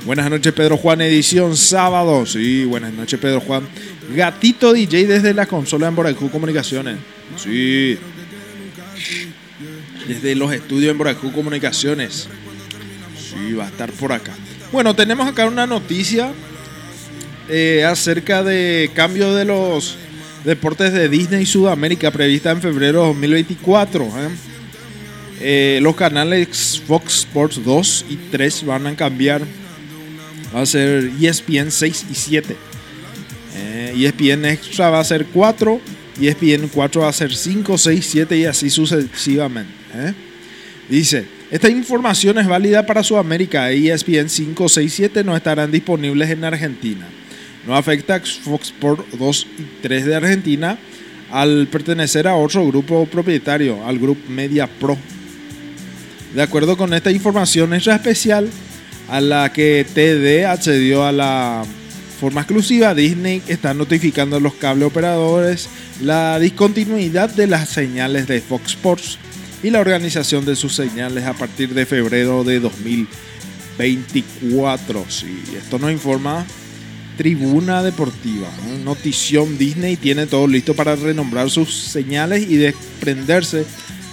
Buenas noches, Pedro Juan, edición sábado. Sí, buenas noches, Pedro Juan. Gatito DJ desde la consola en Boracú Comunicaciones. Sí. Desde los estudios en Boracú Comunicaciones. Sí, va a estar por acá. Bueno, tenemos acá una noticia eh, acerca de cambio de los Deportes de Disney Sudamérica prevista en febrero de 2024. ¿eh? Eh, los canales Fox Sports 2 y 3 van a cambiar. Va a ser ESPN 6 y 7. Eh, ESPN Extra va a ser 4. ESPN 4 va a ser 5, 6, 7 y así sucesivamente. ¿eh? Dice, esta información es válida para Sudamérica. ESPN 5, 6, 7 no estarán disponibles en Argentina. No afecta a Fox Sports 2 y 3 de Argentina al pertenecer a otro grupo propietario, al Grupo Media Pro. De acuerdo con esta información extra especial a la que TD accedió a la forma exclusiva, Disney está notificando a los cable operadores la discontinuidad de las señales de Fox Sports y la organización de sus señales a partir de febrero de 2024. Sí, esto nos informa Tribuna Deportiva. ¿no? Notición Disney tiene todo listo para renombrar sus señales y desprenderse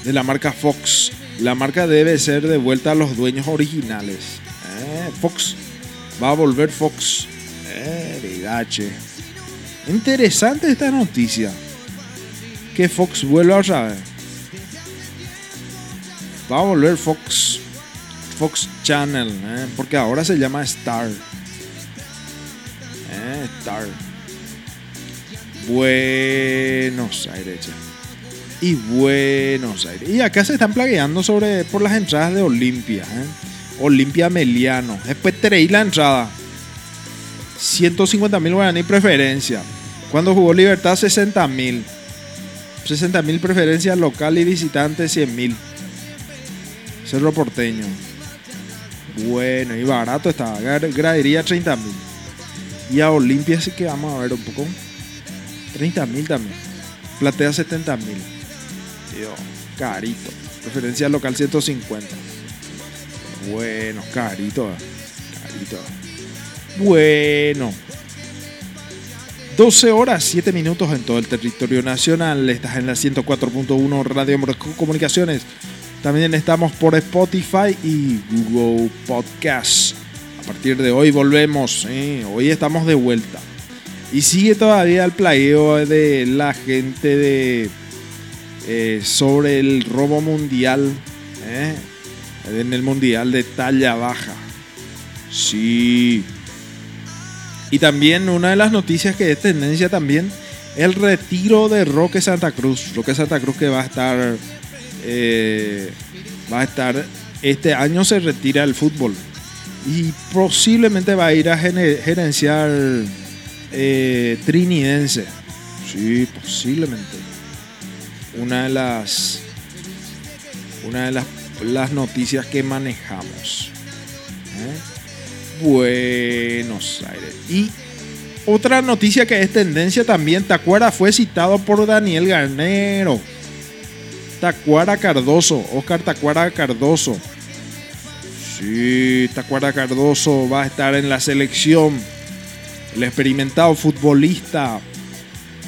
de la marca Fox. La marca debe ser devuelta a los dueños originales. Eh, Fox va a volver Fox. Eh. Interesante esta noticia. Que Fox vuelva otra vez. Va a volver Fox. Fox Channel. eh, porque ahora se llama Star. Eh, Star. Buenos Aires. Y Buenos Aires. Y acá se están plagueando sobre por las entradas de Olimpia. ¿eh? Olimpia Meliano. Después tenéis la entrada. 150 mil guaraní preferencia. Cuando jugó Libertad 60 mil. 60 mil preferencia local y visitante 100 mil. Cerro Porteño. Bueno, y barato estaba. Gra- Gradería 30 mil. Y a Olimpia sí que vamos a ver un poco. 30 mil también. Platea 70 mil. Tío, carito. Preferencia local 150. Bueno, carito. eh. Carito. Bueno. 12 horas 7 minutos en todo el territorio nacional. Estás en la 104.1 Radio Morocco Comunicaciones. También estamos por Spotify y Google Podcast. A partir de hoy volvemos. ¿eh? Hoy estamos de vuelta. Y sigue todavía el plagueo de la gente de eh, sobre el robo mundial. ¿eh? En el mundial de talla baja. Sí. Y también una de las noticias que es tendencia también, el retiro de Roque Santa Cruz. Roque Santa Cruz que va a estar, eh, va a estar, este año se retira el fútbol. Y posiblemente va a ir a gerenciar eh, Trinidense. Sí, posiblemente. Una de las, una de las, noticias que manejamos. ¿eh? Buenos Aires. Y otra noticia que es tendencia también, Tacuara fue citado por Daniel Garnero. Tacuara Cardoso, Oscar Tacuara Cardoso. Sí, Tacuara Cardoso va a estar en la selección. El experimentado futbolista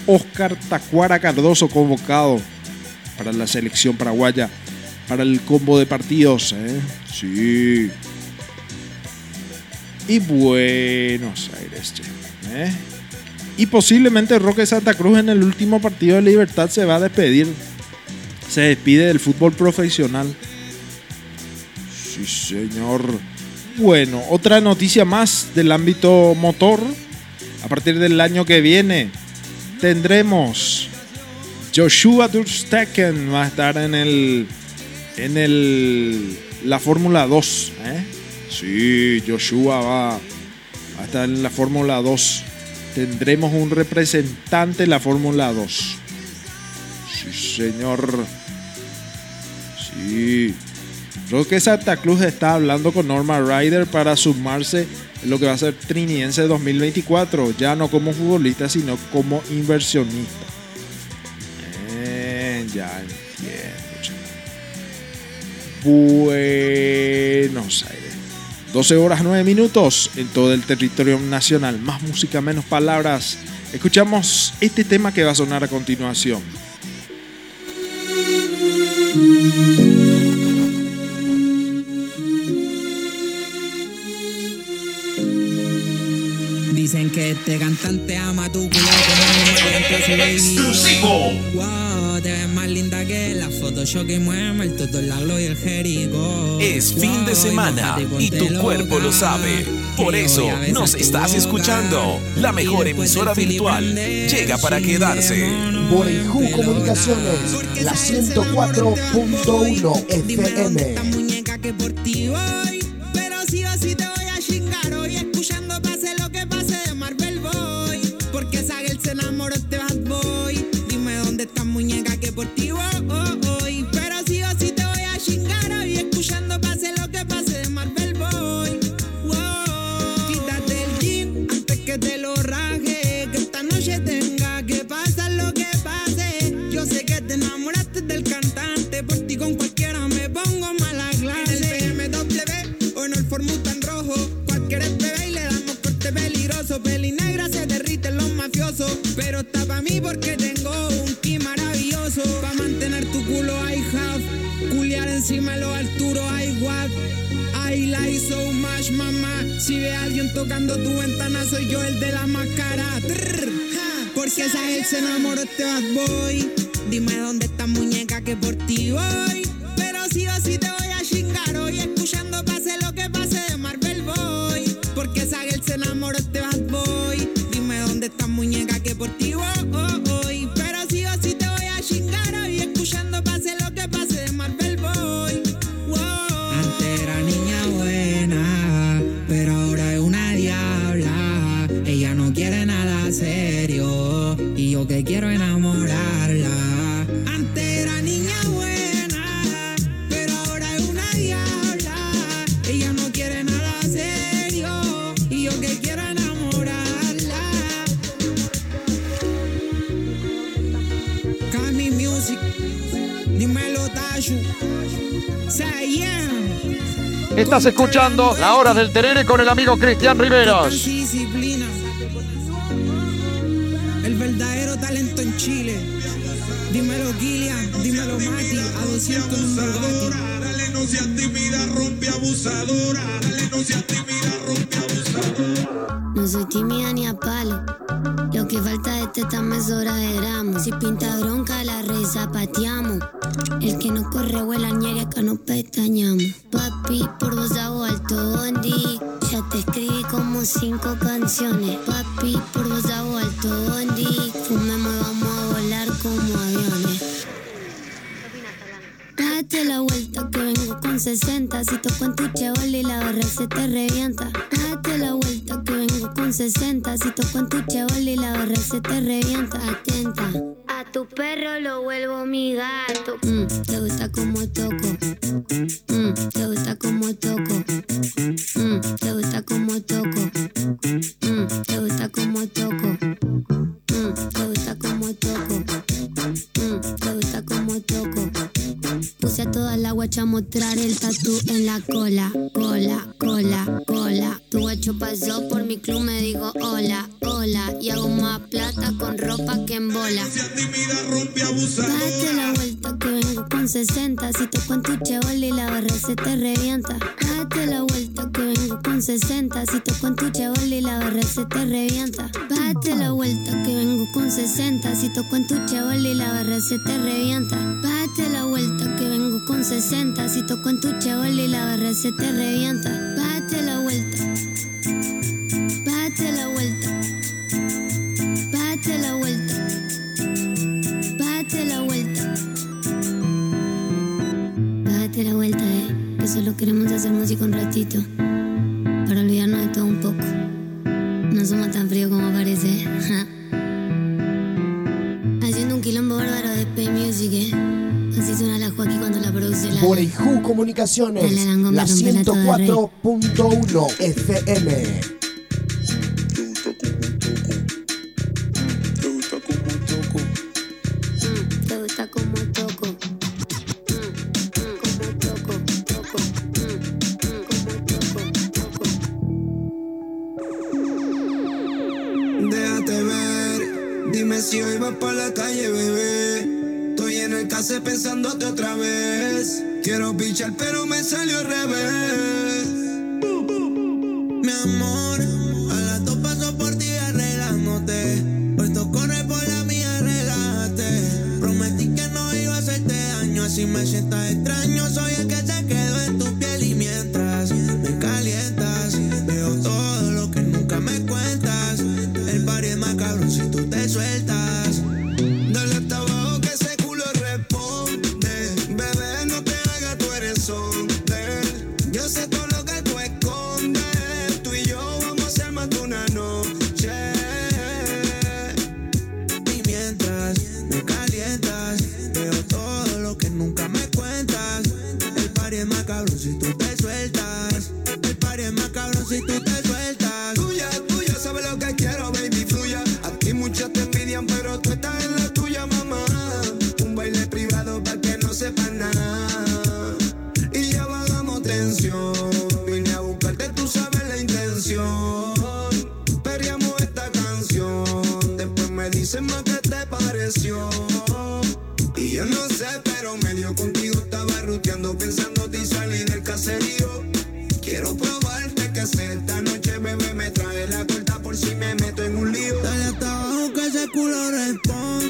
Oscar Tacuara Cardoso convocado para la selección paraguaya para el combo de partidos. ¿eh? Sí. Y Buenos Aires. ¿eh? Y posiblemente Roque Santa Cruz en el último partido de Libertad se va a despedir. Se despide del fútbol profesional. Sí, señor. Bueno, otra noticia más del ámbito motor. A partir del año que viene tendremos Joshua Durstecken va a estar en el en el la Fórmula 2, ¿eh? Sí, Joshua va, va a estar en la Fórmula 2. Tendremos un representante en la Fórmula 2. Señor. Sí. Creo que Santa Cruz está hablando con Norma Ryder para sumarse en lo que va a ser Triniense 2024. Ya no como futbolista, sino como inversionista. Eh, ya entiendo. Buenos Aires. 12 horas 9 minutos en todo el territorio nacional. Más música, menos palabras. Escuchamos este tema que va a sonar a continuación. Dicen que este cantante ama tu culo como un Exclusivo. Wow, te ves más linda que la Photoshop que mueve el todo la gloria y el jerico. Es fin de semana y tu cuerpo lo sabe. Por eso nos estás escuchando. La mejor emisora virtual llega para quedarse. Borejú Comunicaciones, la 104.1 FM. Muñeca Si ve a alguien tocando tu ventana, soy yo el de la máscara. Porque esa él se enamoró este bad boy. Dime dónde está muñeca que por ti voy. Estás escuchando La Hora del Terere con el amigo Cristian Riveros. disciplina. El verdadero talento en Chile. Dímelo Gillian, dímelo Mati, a 200 en un Bugatti. Dale, no seas tímida, rompe abusadora. Dale, no seas tímida, rompe abusadora. No soy tímida ni a palo. Lo que falta de teta me sobra de gramos. Si pinta bronca, la reza pateamos. El que no corre vuela ñeri, acá no pestañamos. Papi, por vos hago alto bondi. Ya te escribí como cinco canciones. Papi, por vos hago alto bondi. Fumemos y vamos a volar como aviones. Date la vuelta que vengo con 60. Si toco en tu chaval y la barra se te revienta. Date la vuelta que vengo con 60. Si toco en tu chaval y la barra se te revienta. Atenta. A tu perro lo vuelvo mi gato. Mm, te gusta como toco. Mm, te gusta como toco. Mm, te gusta como toco. Mm, te gusta como toco. Guacha mostrar el tatú en la cola, cola, cola, cola. Tu guacho pasó por mi club, me dijo hola, hola. Y hago más plata con ropa que en bola. Date la vuelta que vengo con 60. Si tu chaval y la barra se te revienta. Date la vuelta que vengo con 60. Si tu chaval y la barra se te revienta. Date la vuelta que vengo con 60. Si tu chaval y la barra se te revienta. Date la vuelta que vengo con 60. Si toco en tu chaval y la barra se te revienta. Date la vuelta. Date la vuelta. Date la vuelta. Date la vuelta. Date la vuelta, eh. Que solo queremos hacer música un ratito. Para olvidarnos de todo un poco. No somos tan fríos como parece. Haciendo un quilombo bárbaro de Pay Music, eh. Así suena la Joaquín cuando la produce la. Borejú Comunicaciones, Dale, Langón, me la la toda, rey. 104.1 FM. Pichar, pero me salió al revés. Díseme que te pareció. Y yo no sé, pero medio contigo estaba ruteando, pensándote y salí del caserío. Quiero probarte que sé, esta noche bebé me trae la corta por si me meto en un lío. Dale hasta abajo que ese culo responde.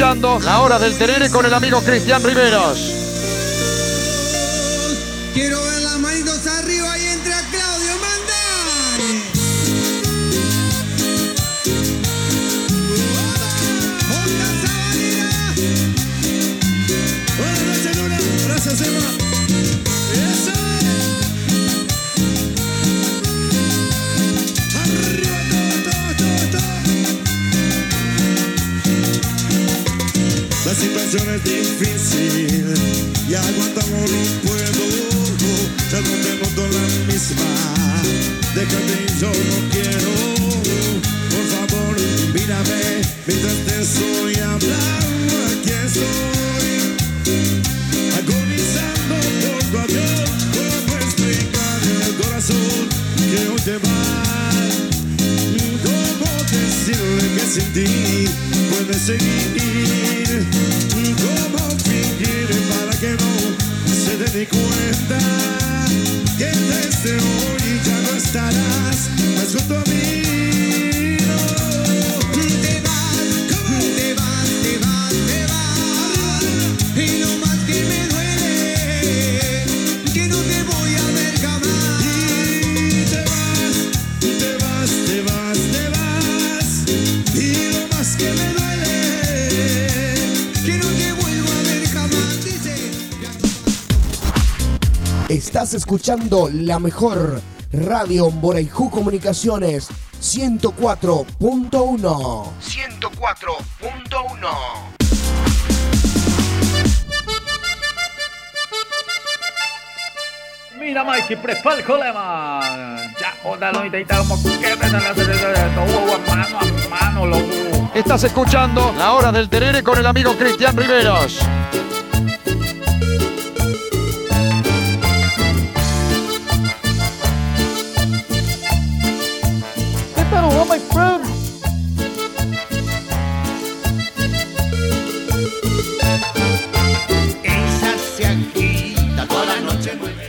La Hora del Tenere con el amigo Cristian Riveros. difícil y aguantamos no puedo. Ya donde no doy la misma, déjame yo no quiero. Por favor, mírame mientras te estoy hablando. Estás escuchando la mejor radio Comunicaciones 104.1. 104.1. Mira, Mikey, prepara el colema. Ya, óndalo y te como que me dan las mano a mano, loco. Estás escuchando la hora del terere con el amigo Cristian Riveros.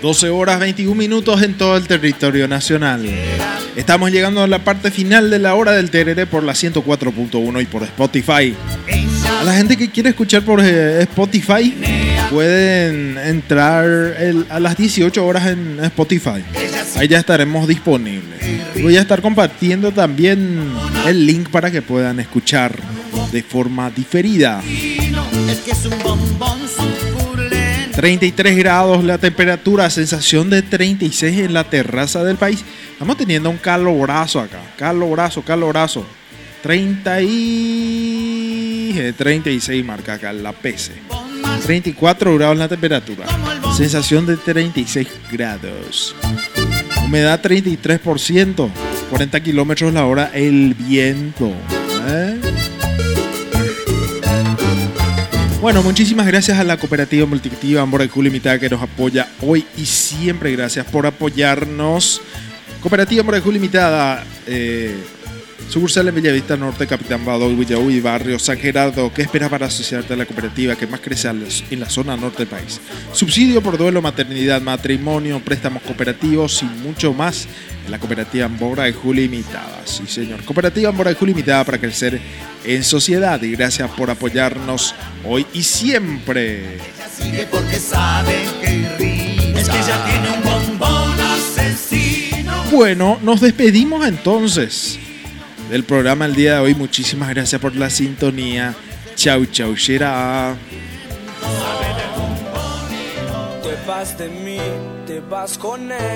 12 horas 21 minutos en todo el territorio nacional. Estamos llegando a la parte final de la hora del Terere por la 104.1 y por Spotify. A la gente que quiere escuchar por eh, Spotify pueden entrar a las 18 horas en Spotify. Ahí ya estaremos disponibles. Voy a estar compartiendo también el link para que puedan escuchar de forma diferida. 33 grados la temperatura, sensación de 36 en la terraza del país. Estamos teniendo un calorazo acá, calorazo, calorazo. 30 y... eh, 36 marca acá la PC. 34 grados la temperatura, sensación de 36 grados. Humedad 33%, 40 kilómetros la hora el viento. Bueno, muchísimas gracias a la cooperativa multiactiva Amboraicú Limitada que nos apoya hoy y siempre. Gracias por apoyarnos. Cooperativa Amboraicú Limitada, eh, sucursal en Bellavista Norte, Capitán Bado, Villaú y Barrio San Gerardo. ¿Qué esperas para asociarte a la cooperativa que más crece en la zona norte del país? Subsidio por duelo, maternidad, matrimonio, préstamos cooperativos y mucho más en la cooperativa Amboraicú Limitada. Sí, señor. Cooperativa Amboraicú Limitada para crecer en sociedad y gracias por apoyarnos hoy y siempre. Sigue porque sabe que irrita. Es que ya tiene un bombón asesino. Bueno, nos despedimos entonces del programa el día de hoy. Muchísimas gracias por la sintonía. Chau, chau, Shera. Te vas de mí, te vas con él.